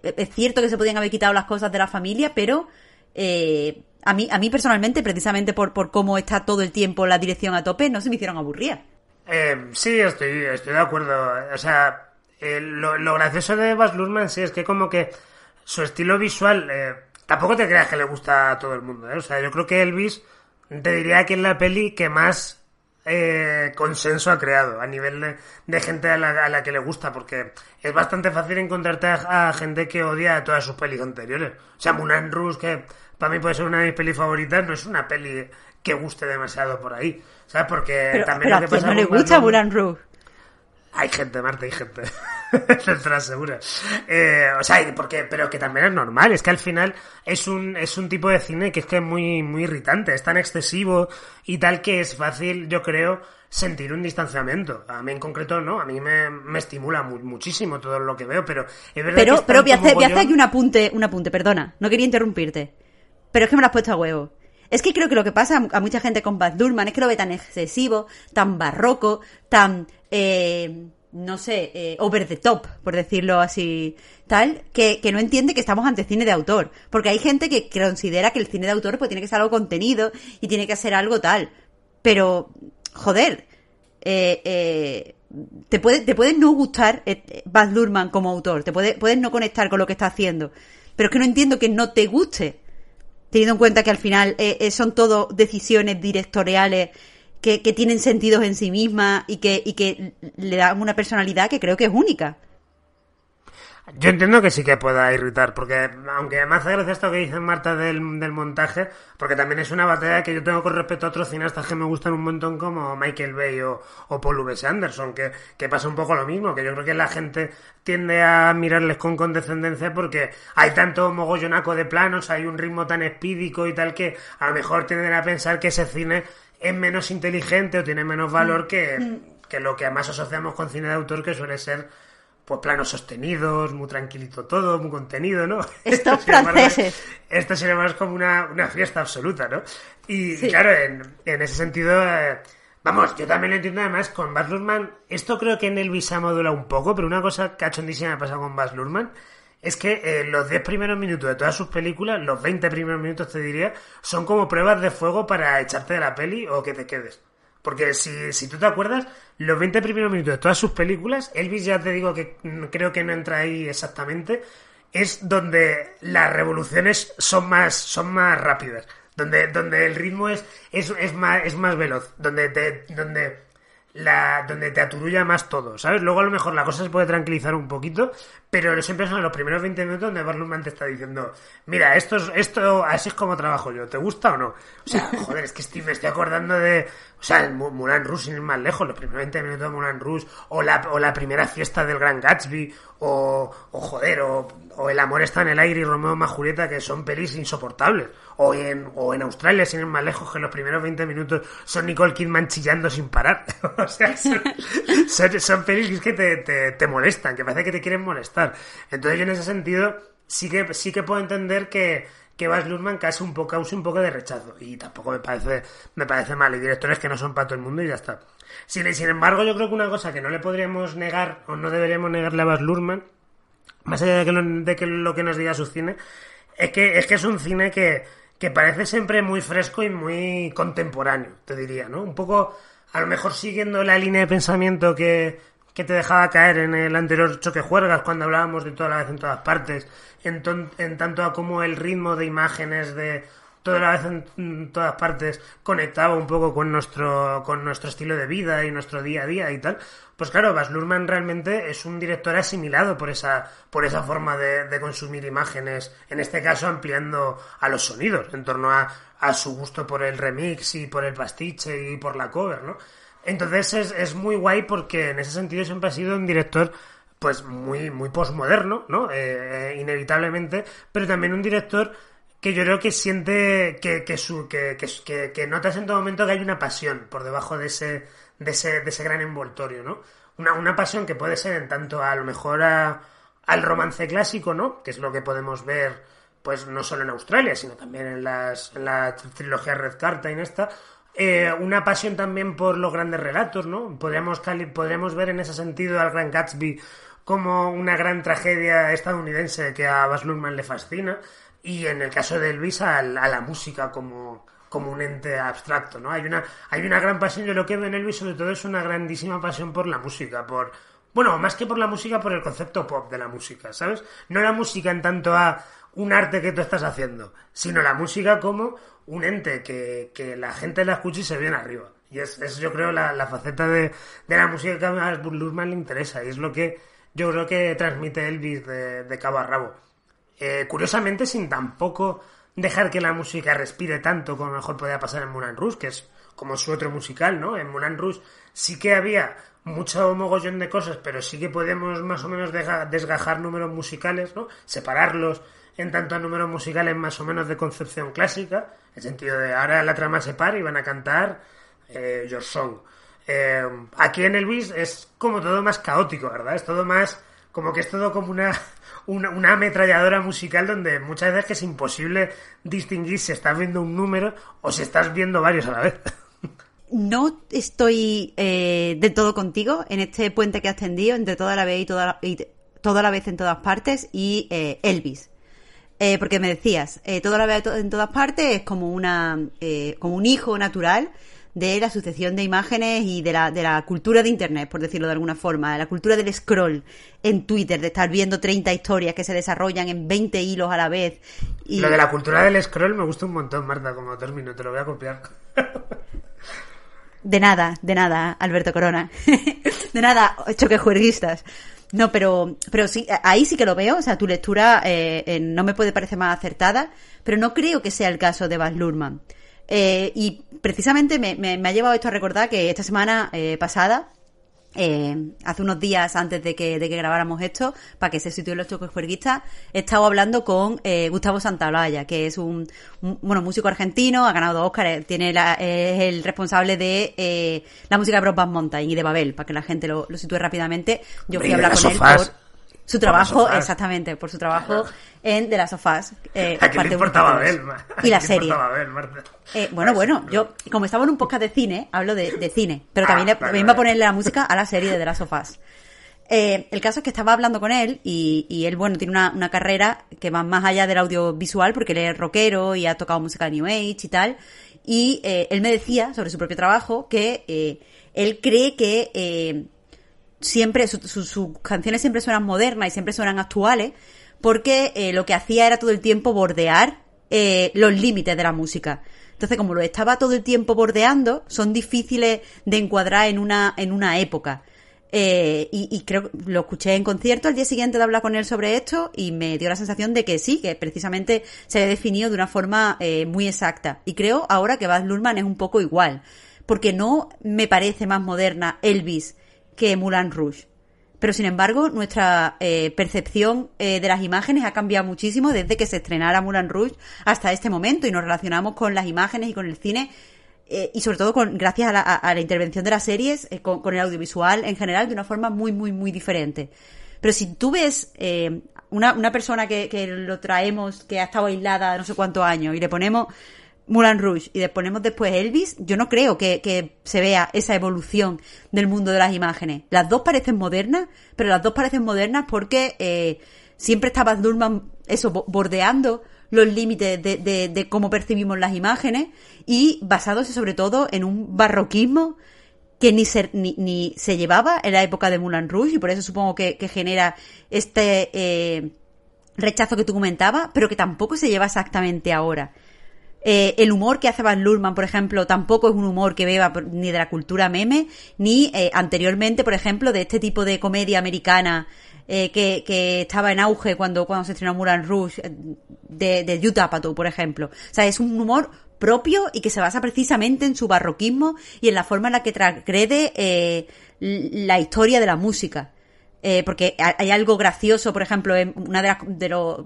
es cierto que se podían haber quitado las cosas de la familia, pero eh, a, mí, a mí personalmente, precisamente por, por cómo está todo el tiempo la dirección a tope, no se me hicieron aburrir. Eh, sí, estoy, estoy de acuerdo. O sea, eh, lo, lo gracioso de Baz Luhrmann sí es que como que su estilo visual eh, tampoco te creas que le gusta a todo el mundo. ¿eh? O sea, yo creo que Elvis te diría que es la peli que más eh, consenso ha creado a nivel de, de gente a la, a la que le gusta, porque es bastante fácil encontrarte a, a gente que odia todas sus pelis anteriores. O sea, Moulin Rouge, que para mí puede ser una de mis pelis favoritas, no es una peli que guste demasiado por ahí. ¿Sabes? Porque Pero, también pero lo a que pasa no le gusta Moulin Rouge. hay gente, Marta, hay gente. [laughs] Estoy segura. Eh, o sea, porque, pero que también es normal. Es que al final es un, es un tipo de cine que es que es muy, muy irritante. Es tan excesivo y tal que es fácil, yo creo, sentir un distanciamiento. A mí en concreto no. A mí me, me estimula mu- muchísimo todo lo que veo, pero es verdad que Pero, es pero voy a hacer, voy a hacer aquí un apunte, un apunte, perdona. No quería interrumpirte. Pero es que me lo has puesto a huevo. Es que creo que lo que pasa a mucha gente con Baz Luhrmann es que lo ve tan excesivo, tan barroco, tan, eh, no sé, eh, over the top, por decirlo así, tal, que, que no entiende que estamos ante cine de autor. Porque hay gente que considera que el cine de autor pues tiene que ser algo contenido y tiene que ser algo tal. Pero, joder, eh, eh, te puede, te puede no gustar eh, Baz Luhrmann como autor, te puede, puedes no conectar con lo que está haciendo, pero es que no entiendo que no te guste, teniendo en cuenta que al final son todo decisiones directoriales que, que tienen sentidos en sí mismas y que, y que le dan una personalidad que creo que es única. Yo entiendo que sí que pueda irritar, porque aunque me hace esto que dice Marta del, del montaje, porque también es una batalla que yo tengo con respecto a otros cineastas que me gustan un montón como Michael Bay o, o Paul W. Anderson, que, que pasa un poco lo mismo, que yo creo que la gente tiende a mirarles con condescendencia porque hay tanto mogollonaco de planos, hay un ritmo tan espídico y tal que a lo mejor tienden a pensar que ese cine es menos inteligente o tiene menos valor que, que lo que más asociamos con cine de autor que suele ser pues planos sostenidos, muy tranquilito todo, muy contenido, ¿no? Estos [laughs] franceses. Esto embargo es como una, una fiesta absoluta, ¿no? Y Sí. claro, en, en ese sentido, eh, vamos, yo también lo entiendo además con Baz Luhrmann, esto creo que en Elvis ha modulado un poco, pero una cosa cachondísima me ha pasado con Baz Luhrmann es que eh, los 10 primeros minutos de todas sus películas, los 20 primeros minutos te diría, son como pruebas de fuego para echarte de la peli o que te quedes. Porque si, si tú te acuerdas, los 20 primeros minutos de todas sus películas, Elvis ya te digo que creo que no entra ahí exactamente, es donde las revoluciones son más, son más rápidas, donde, donde el ritmo es, es, es más, es más veloz, donde te, donde la, donde te aturulla más todo, ¿sabes? Luego a lo mejor la cosa se puede tranquilizar un poquito, pero siempre son los primeros 20 minutos donde Baz Luhrmann te está diciendo, mira, esto, es- esto, así es como trabajo yo, ¿te gusta o no? O sea, [laughs] joder, es que estoy, me estoy acordando de, o sea, el Mu- Moulin Rouge sin ir más lejos, los primeros 20 minutos de Moulin Rouge, o la, o la primera fiesta del Gran Gatsby, o, o joder, o, o El amor está en el aire y Romeo más Julieta, que son pelis insoportables. O en, o en Australia, sin ir más lejos, que los primeros 20 minutos son Nicole Kidman chillando sin parar. [laughs] o sea, son, [laughs] son, son pelis que te, te, te molestan, que parece que te quieren molestar. Entonces yo en ese sentido sí que, sí que puedo entender que, que Baz Luhrmann cause un poco, cause un poco de rechazo. Y tampoco me parece, me parece mal. Hay directores que no son para todo el mundo y ya está. Sin, sin embargo, yo creo que una cosa que no le podríamos negar, o no deberíamos negarle a Baz Luhrmann, más allá de que lo, de que lo que nos diga su cine, es que es que es un cine que, que parece siempre muy fresco y muy contemporáneo, te diría, ¿no? Un poco, a lo mejor siguiendo la línea de pensamiento que, que te dejaba caer en el anterior choque juergas cuando hablábamos de toda la vez en todas partes, en, ton- en tanto a como el ritmo de imágenes de toda la vez en, todas partes conectaba un poco con nuestro con nuestro estilo de vida y nuestro día a día y tal. Pues claro Baz Luhrmann realmente es un director asimilado por esa por esa forma de, de consumir imágenes en este caso ampliando a los sonidos en torno a, a su gusto por el remix y por el pastiche y por la cover no entonces es, es muy guay porque en ese sentido siempre ha sido un director pues muy muy posmoderno no Eh, eh, inevitablemente pero también un director que yo creo que siente que, que, su, que, que, que, notas en todo momento que hay una pasión por debajo de ese, de ese, de ese gran envoltorio, ¿no? Una, una pasión que puede ser en tanto a lo mejor a, al romance clásico, ¿no? Que es lo que podemos ver, pues no solo en Australia, sino también en, las, en la trilogía Red Carta y en esta, eh, una pasión también por los grandes relatos, ¿no? Podríamos, podríamos ver en ese sentido al Gran Gatsby como una gran tragedia estadounidense que a Baz Luhrmann le fascina y en el caso de Elvis a, la música como, como un ente abstracto, ¿no? Hay una, hay una gran pasión, yo lo que veo en Elvis sobre todo es una grandísima pasión por la música, por, bueno, más que por la música, por el concepto pop de la música, ¿sabes? No la música en tanto a un arte que tú estás haciendo, sino la música como un ente que, que la gente la escucha y se viene arriba. Y es, es yo creo, la, la faceta de, de, la música que a Lurman le interesa y es lo que yo creo que transmite Elvis de, de cabo a rabo. Eh, curiosamente, sin tampoco dejar que la música respire tanto como mejor podía pasar en Moulin Rouge, que es como su otro musical, ¿no? En Moulin Rouge sí que había mucho mogollón de cosas, pero sí que podemos más o menos desgajar números musicales, ¿no? Separarlos en tanto a números musicales más o menos de concepción clásica, en el sentido de ahora la trama se para y van a cantar eh, Your Song. Eh, aquí en Elvis es como todo más caótico, ¿verdad? Es todo más, como que es todo como una, una, ametralladora musical donde muchas veces es imposible distinguir si estás viendo un número o si estás viendo varios a la vez. [laughs] No estoy eh, de todo contigo en este puente que has tendido entre toda la vez y toda, y toda la vez en todas partes y eh, Elvis. Eh, porque me decías, eh, toda la vez en todas partes es como una eh, como un hijo natural de la sucesión de imágenes y de la, de la cultura de Internet, por decirlo de alguna forma, de la cultura del scroll en Twitter, de estar viendo 30 historias que se desarrollan en 20 hilos a la vez. Y... Lo de la cultura del scroll me gusta un montón, Marta, como término, te lo voy a copiar. [laughs] De nada, de nada, Alberto Corona. [laughs] de nada, choquejuerguistas. No, pero, pero sí, ahí sí que lo veo. O sea, tu lectura eh, no me puede parecer más acertada, pero no creo que sea el caso de Baz Luhrmann. Eh, y precisamente me, me, ha llevado esto a recordar que esta semana eh, pasada, eh, hace unos días antes de que, de que grabáramos esto, para que se sitúen los chocos juerguistas, he estado hablando con eh, Gustavo Santaolalla, que es un, bueno músico argentino, ha ganado dos Oscar, tiene la, es el responsable de eh, la música de Broadband Mountain y de Babel, para que la gente lo, lo sitúe rápidamente. Yo fui a hablar con él por su trabajo, exactamente, por su trabajo en The Last of Us. Eh, [laughs] ¿A quién le importaba Babel? Y la serie. Eh, bueno, bueno, yo, como estaba en un podcast de cine, hablo de, cine, pero ah, también, también va a ponerle la música a la serie de The Last of Us. Eh, el caso es que estaba hablando con él y, y él, bueno, tiene una, una, carrera que va más allá del audiovisual porque él es rockero y ha tocado música New Age y tal. Y eh, él me decía sobre su propio trabajo que eh, él cree que siempre, sus canciones siempre suenan modernas y siempre suenan actuales, porque eh, lo que hacía era todo el tiempo bordear eh, los límites de la música. Entonces, como lo estaba todo el tiempo bordeando, son difíciles de encuadrar en una, en una época. Eh, y, creo lo escuché en concierto al día siguiente de hablar con él sobre esto y me dio la sensación de que sí, que precisamente se ha definido de una forma muy exacta. Y creo ahora que Baz Luhrmann es un poco igual, porque no me parece más moderna Elvis que Moulin Rouge. Pero sin embargo, nuestra eh, percepción eh, de las imágenes ha cambiado muchísimo desde que se estrenara Moulin Rouge hasta este momento y nos relacionamos con las imágenes y con el cine eh, y sobre todo gracias a la, a la intervención de las series, con, el audiovisual en general de una forma muy, muy, muy diferente. Pero si tú ves una, una persona que, que lo traemos, que ha estado aislada no sé cuántos años y le ponemos Moulin Rouge y ponemos después Elvis, yo no creo que, se vea esa evolución del mundo de las imágenes. Las dos parecen modernas, pero las dos parecen modernas porque eh, siempre estaba Durman eso, bordeando los límites de, de, de, cómo percibimos las imágenes y basándose sobre todo en un barroquismo que ni se, ni, se llevaba en la época de Moulin Rouge y por eso supongo que, que genera este eh, rechazo que tú comentabas, pero que tampoco se lleva exactamente ahora. Eh, el humor que hace Van Lurman, por ejemplo, tampoco es un humor que beba ni de la cultura meme, ni eh, anteriormente, por ejemplo, de este tipo de comedia americana eh, que, que, estaba en auge cuando, cuando se estrenó Mulan Rouge, eh, de, de Utah por ejemplo. O sea, es un humor propio y que se basa precisamente en su barroquismo y en la forma en la que transgrede eh, la historia de la música. Porque hay algo gracioso, por ejemplo, en una de las de los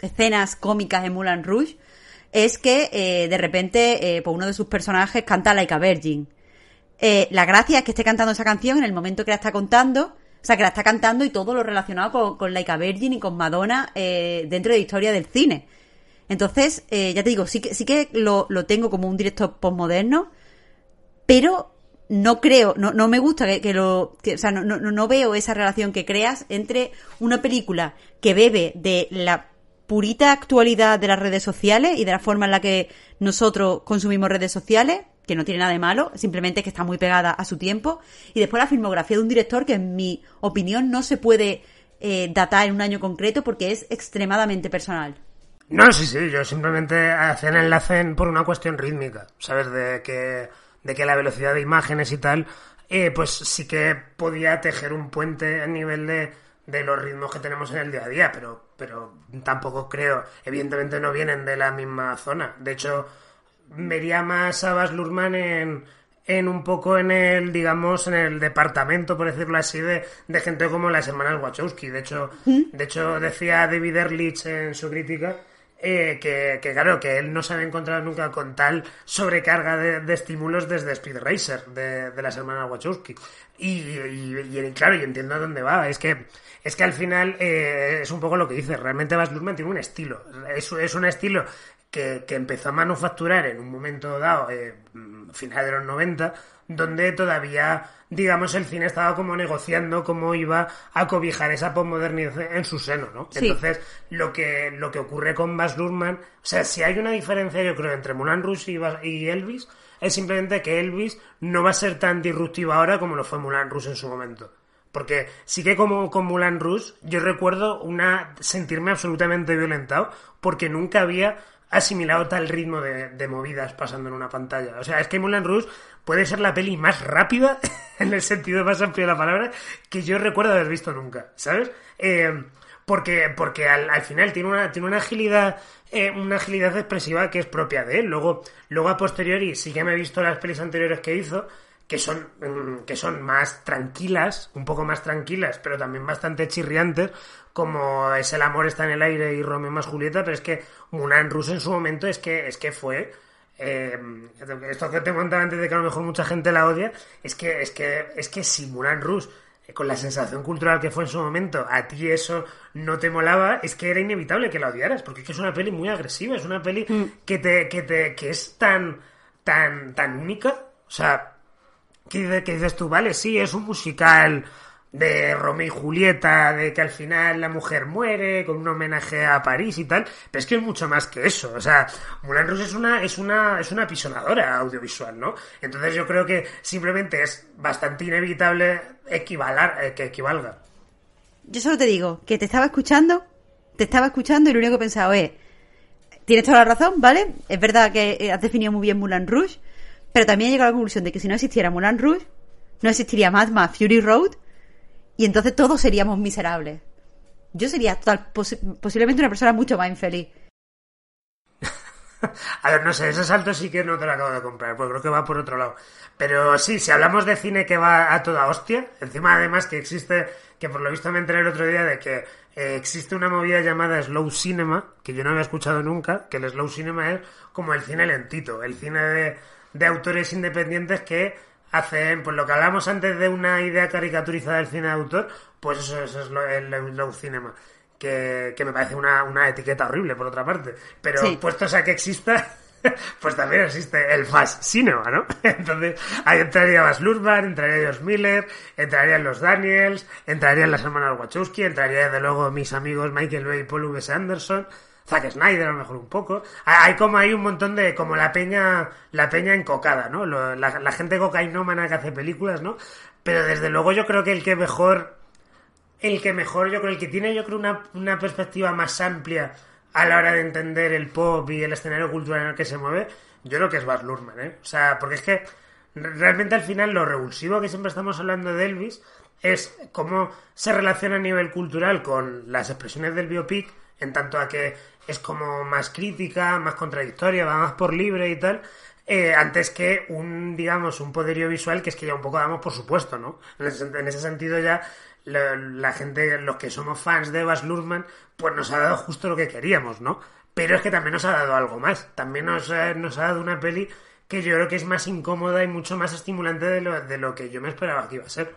escenas cómicas de Mulan Rouge, es que eh, de repente eh, pues uno de sus personajes canta Like a Virgin. Eh, la gracia es que esté cantando esa canción en el momento que la está contando, o sea, que la está cantando y todo lo relacionado con, con Like Virgin y con Madonna eh, dentro de la historia del cine. Entonces, eh, ya te digo, sí que, sí que lo, lo tengo como un directo postmoderno, pero no creo, no, no me gusta que, que lo, o sea, no, no, no veo esa relación que creas entre una película que bebe de la purita actualidad de las redes sociales y de la forma en la que nosotros consumimos redes sociales, que no tiene nada de malo, simplemente que está muy pegada a su tiempo, y después la filmografía de un director que en mi opinión no se puede eh, datar en un año concreto porque es extremadamente personal. No, sí, sí, yo simplemente hacía el enlace por una cuestión rítmica, ¿sabes? De que, de que la velocidad de imágenes y tal, eh, pues sí que podía tejer un puente a nivel de, de los ritmos que tenemos en el día a día, pero, pero tampoco creo, evidentemente no vienen de la misma zona. De hecho, vería más a Bas Luhrmann en, en un poco en el, digamos, en el departamento, por decirlo así, de, de gente como las hermanas Wachowski. De hecho, de hecho decía David Erlich en su crítica eh, que, que, claro, que él no se había encontrado nunca con tal sobrecarga de, de estímulos desde Speed Racer, de, de las hermanas Wachowski. Y, y, y, claro, y entiendo a dónde va. Es que, es que al final eh, es un poco lo que dice. Realmente Baz Luhrmann tiene un estilo. Es, es un estilo que, que, empezó a manufacturar en un momento dado, eh, final de los 90, donde todavía, digamos, el cine estaba como negociando cómo iba a cobijar esa posmodernidad en su seno, ¿no? Sí. Entonces, lo que, lo que ocurre con Baz Luhrmann, o sea, si hay una diferencia, yo creo, entre Moulin Rouge y, y Elvis, es simplemente que Elvis no va a ser tan disruptivo ahora como lo fue Moulin Rouge en su momento. Porque sí que como con Moulin Rouge, yo recuerdo una sentirme absolutamente violentado porque nunca había asimilado tal ritmo de, movidas pasando en una pantalla. O sea, es que Moulin Rouge puede ser la peli más rápida, [laughs] en el sentido más amplio de la palabra, que yo recuerdo haber visto nunca, ¿sabes? Eh, porque porque al, al, final tiene una, tiene una agilidad eh, una agilidad expresiva que es propia de él. Luego, luego a posteriori sí que me he visto las pelis anteriores que hizo, que son, mm, que son más tranquilas, un poco más tranquilas, pero también bastante chirriantes, como es El amor está en el aire y Romeo más Julieta, pero es que Mulan Russo en su momento es que, es que fue... Eh, esto que te contaba antes de que a lo mejor mucha gente la odia, es que, es que, es que si Mulan Rouge con la sensación cultural que fue en su momento, a ti eso no te molaba, es que era inevitable que la odiaras, porque es que es una peli muy agresiva, es una peli mm. que te, que te, que es tan, tan, tan única, o sea, que, que dices tú, vale, sí, es un musical de Romeo y Julieta, de que al final la mujer muere, con un homenaje a París y tal, pero es que es mucho más que eso, o sea, Moulin Rouge es una, es una, es una pisonadora audiovisual, ¿no? Entonces yo creo que simplemente es bastante inevitable equivalar, eh, que equivalga. Yo solo te digo, que te estaba escuchando, te estaba escuchando y lo único que he pensado es, tienes toda la razón, ¿vale? Es verdad que has definido muy bien Moulin Rouge, pero también he llegado a la conclusión de que si no existiera Moulin Rouge, no existiría Mad Max Fury Road, y entonces todos seríamos miserables. Yo sería posiblemente una persona mucho más infeliz. [laughs] A ver, no sé, ese salto sí que no te lo acabo de comprar, porque creo que va por otro lado. Pero sí, si hablamos de cine que va a toda hostia, encima además que existe, que por lo visto me enteré el otro día de que eh, existe una movida llamada slow cinema, que yo no había escuchado nunca, que el slow cinema es como el cine lentito, el cine de, de autores independientes que hacen, pues lo que hablamos antes de una idea caricaturizada del cine de autor, pues eso, eso es lo, el, el low cinema. Que, que me parece una, una, etiqueta horrible, por otra parte. Pero sí. puestos a que exista, [laughs] pues también existe el fast cinema, ¿no? [laughs] Entonces, ahí entraría Bas Luhrmann, entraría George Miller, entrarían los Daniels, entrarían las hermanas Wachowski, entraría desde luego mis amigos Michael Bay y Paul W. Anderson, Zack Snyder a lo mejor un poco. Hay como hay un montón de, como la peña, la peña encocada, ¿no? La, la gente cocainómana que hace películas, ¿no? Pero desde luego yo creo que el que mejor, el que mejor, yo creo, el que tiene yo creo una, una perspectiva más amplia a la hora de entender el pop y el escenario cultural en el que se mueve, yo creo que es Baz Luhrmann, ¿eh? O sea, porque es que realmente al final lo revulsivo que siempre estamos hablando de Elvis es cómo se relaciona a nivel cultural con las expresiones del biopic, en tanto a que es como más crítica, más contradictoria, va más por libre y tal, eh, antes que un, digamos, un poderío visual que es que ya un poco damos por supuesto, ¿no? En ese, en ese sentido ya la, gente, los que somos fans de Baz Luhrmann, pues nos ha dado justo lo que queríamos, ¿no? Pero es que también nos ha dado algo más, también nos, nos ha dado una peli que yo creo que es más incómoda y mucho más estimulante de lo, de lo que yo me esperaba que iba a ser.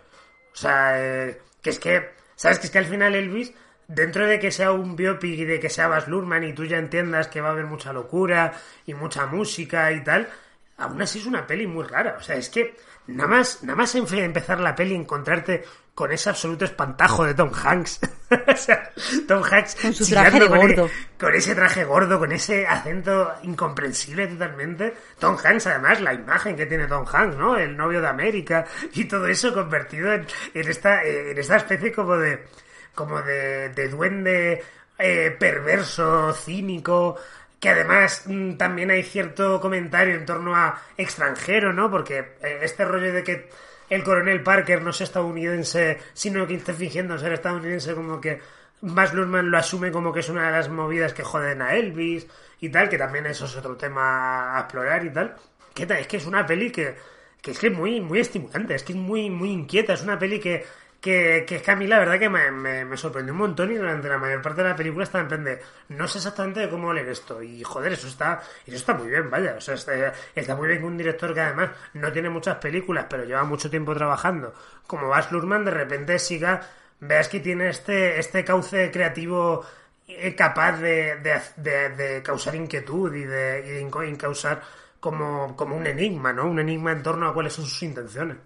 O sea, eh, que es que, ¿sabes? Que es que al final Elvis dentro de que sea un biopic y de que sea Baz Luhrmann y tú ya entiendas que va a haber mucha locura y mucha música y tal, aún así es una peli muy rara. O sea, es que nada más, nada más empezar la peli encontrarte con ese absoluto espantajo de Tom Hanks. [laughs] o sea, Tom Hanks Con su traje de con e- gordo. con ese traje gordo, con ese acento incomprensible totalmente. Tom Hanks, además, la imagen que tiene Tom Hanks, ¿no? El novio de América y todo eso convertido en, en esta, en esta especie como de, como de, de duende eh, perverso, cínico, que además mm, también hay cierto comentario en torno a extranjero, ¿no? Porque eh, este rollo de que el coronel Parker no es estadounidense, sino que está fingiendo ser estadounidense, como que Baz Luhrmann lo asume como que es una de las movidas que joden a Elvis y tal, que también eso es otro tema a explorar y tal. ¿Qué tal? Es que es una peli que, que es que es muy, muy estimulante, es que es muy, muy inquieta, es una peli que, que, que es que a mí la verdad que me, me- sorprendió un montón y durante la mayor parte de la película estaba en no sé exactamente de cómo leer esto y joder, eso está, eso está muy bien, vaya, o sea, está, está muy bien que un director que además no tiene muchas películas pero lleva mucho tiempo trabajando, como Baz Luhrmann de repente siga, veas que tiene este, este cauce creativo eh, capaz de, de, de- causar inquietud y de, y de inco- causar como, como un enigma, ¿no? Un enigma en torno a cuáles son sus intenciones.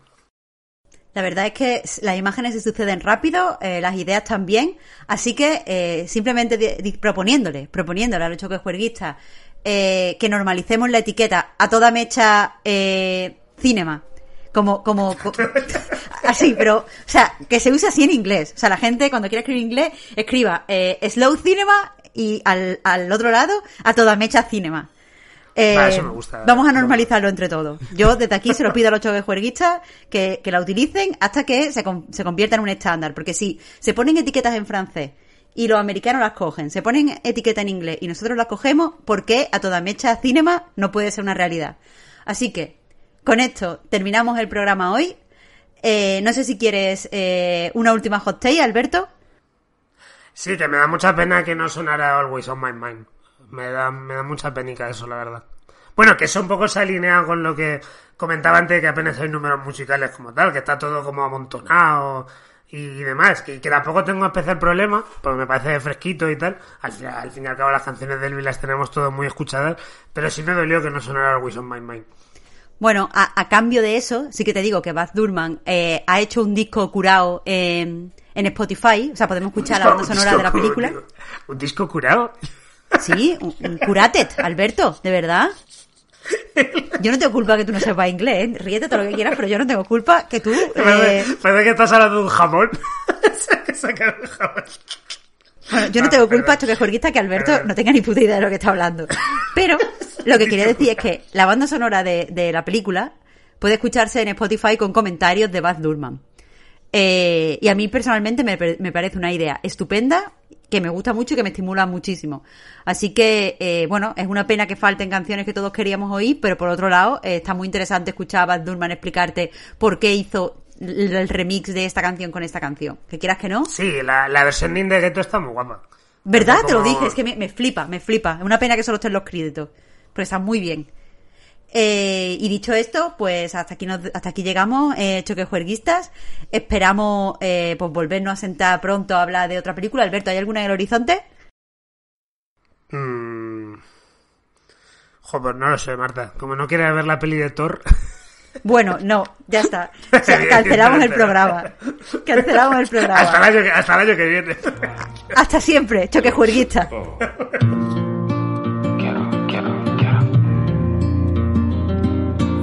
La verdad es que las imágenes se suceden rápido, eh, las ideas también, así que eh, simplemente proponiéndole, proponiéndole a los choques juerguistas eh, que normalicemos la etiqueta a toda mecha eh, cinema, como, como, [laughs] co- [laughs] así, pero, o sea, que se use así en inglés. O sea, la gente cuando quiera escribir inglés, escriba eh, slow cinema y al, al otro lado a toda mecha cinema. Eh, Va, eso me gusta. Vamos a normalizarlo entre todos. Yo desde aquí se lo pido a los choques juerguistas que, que la utilicen hasta que se, se convierta en un estándar. Porque si se ponen etiquetas en francés y los americanos las cogen, se ponen etiqueta en inglés y nosotros las cogemos, ¿por qué a toda mecha cinema no puede ser una realidad? Así que, con esto terminamos el programa hoy. Eh, no sé si quieres eh, una última hot take, Alberto. Sí, que me da mucha pena que no sonara Always on My Mind. Me da, me da mucha penica eso, la verdad. Bueno, que eso un poco se alinea con lo que comentaba antes, que apenas hay números musicales como tal, que está todo como amontonado y demás, que, que tampoco tengo especial problema, porque me parece fresquito y tal. Al, fin- al fin y al cabo las canciones de Elvis las tenemos todas muy escuchadas, pero sí me dolió que no sonara Always on My Mind. Bueno, a, a cambio de eso, sí que te digo que Baz Durman eh, ha hecho un disco curado en, en Spotify, o sea, podemos escuchar la banda sonora de la cu- película. ¿Un disco curado? Sí, un, un curated, Alberto, de verdad. Yo no tengo culpa que tú no sepas inglés, ¿eh? ríete todo lo que quieras, pero yo no tengo culpa que tú... eh, Parece, parece que estás hablando de un jamón. que sacar un jamón. Bueno, yo no tengo culpa, choque juerguista, que Alberto no tenga ni puta idea de lo que está hablando. Pero lo que quería decir es que la banda sonora de, de la película puede escucharse en Spotify con comentarios de Baz Luhrmann. Eh, y a mí personalmente me, pe- me parece una idea estupenda, que me gusta mucho y que me estimula muchísimo. Así que, eh, bueno, es una pena que falten canciones que todos queríamos oír, pero por otro lado, eh, está muy interesante escuchar a Baz Luhrmann explicarte por qué hizo el el remix de esta canción con esta canción. Que quieras que no. Sí, la, la versión de Indie Ghetto está muy guapa. ¿Verdad? Como- Te lo dije, es que me, me flipa, me flipa. Es una pena que solo estén los créditos, pero está muy bien. Eh, y dicho esto, pues hasta aquí nos, hasta aquí llegamos, eh, choques juerguistas. Esperamos eh, pues volvernos a sentar pronto a hablar de otra película. Alberto, ¿hay alguna en el horizonte? Mm. Jo, pues no lo sé, Marta. Como no quieres ver la peli de Thor, Bueno, no, ya está. [laughs] O sea, cancelamos el programa. Cancelamos el hasta el, programa. año que, hasta el año que viene. Hasta siempre, choques [laughs]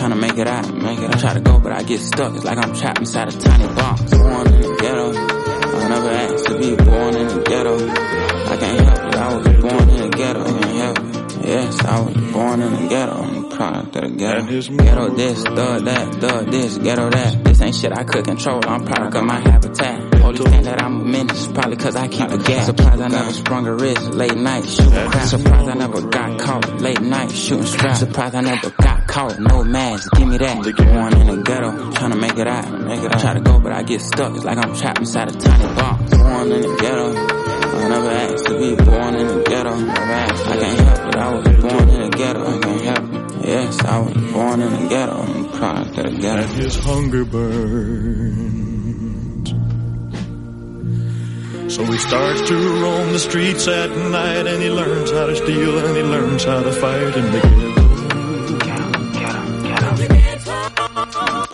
Ghetto, tryna make it out, make it out. Try to go, but I get stuck. It's like I'm trapped inside a tiny box. Born in the ghetto, I never asked to be born in the ghetto. I can't help it, I was born in the ghetto. I can't help it. Yes, I was born in the ghetto. Product of the ghetto. Ghetto this, thug that, thug this, ghetto that. This ain't shit I could control, I'm product of my habitat. Police think that I'm a menace, probably cause I keep a gas. Surprised I never sprung a wrist, late night, shooting crap. Surprised I never got caught, late night, shooting strap. Surprised I never got caught, no mask, give me that. Born in the ghetto, tryna make it out, make it out. Try to go, but I get stuck, it's like I'm trapped inside a tiny box. Born in the ghetto, I never asked to be born in the ghetto. I can't help it, I was born in the ghetto, I can't help it. Yes, I was born in the ghetto, I'm a product of the ghetto. and his hunger burned. So he starts to roam the streets at night and he learns how to steal and he learns how to fight in the ghetto.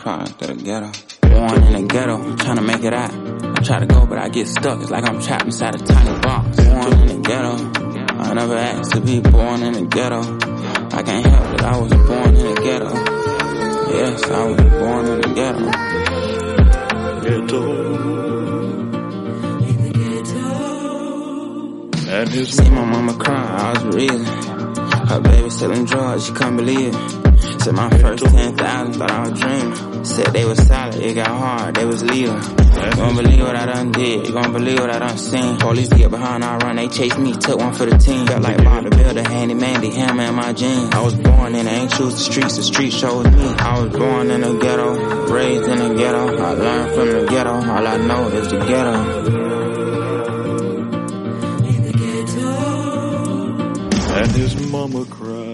product of the ghetto. Born in the ghetto, trying to make it out. I try to go, but I get stuck. It's like I'm trapped inside a tiny box. Born in the ghetto. I never asked to be born in the ghetto. I can't help it, I was born in the ghetto. Yes, I was born in the ghetto. Ghetto. And his See my mama cry, I was reason. Her baby selling drugs, she couldn't believe it. Said my first 10,000, thought I was dreaming. Said they was solid, it got hard, they was leaving. You gon' believe what I done did, you gon' believe what I done seen. Police get behind, I run, they chase me, took one for the team. Felt like Bob the Builder, handy Mandy, hammer in my jeans. I was born in, I ain't choose the streets, the street chose me. I was born in the ghetto, raised in the ghetto. I learned from the ghetto, all I know is the ghetto. and his mama cried.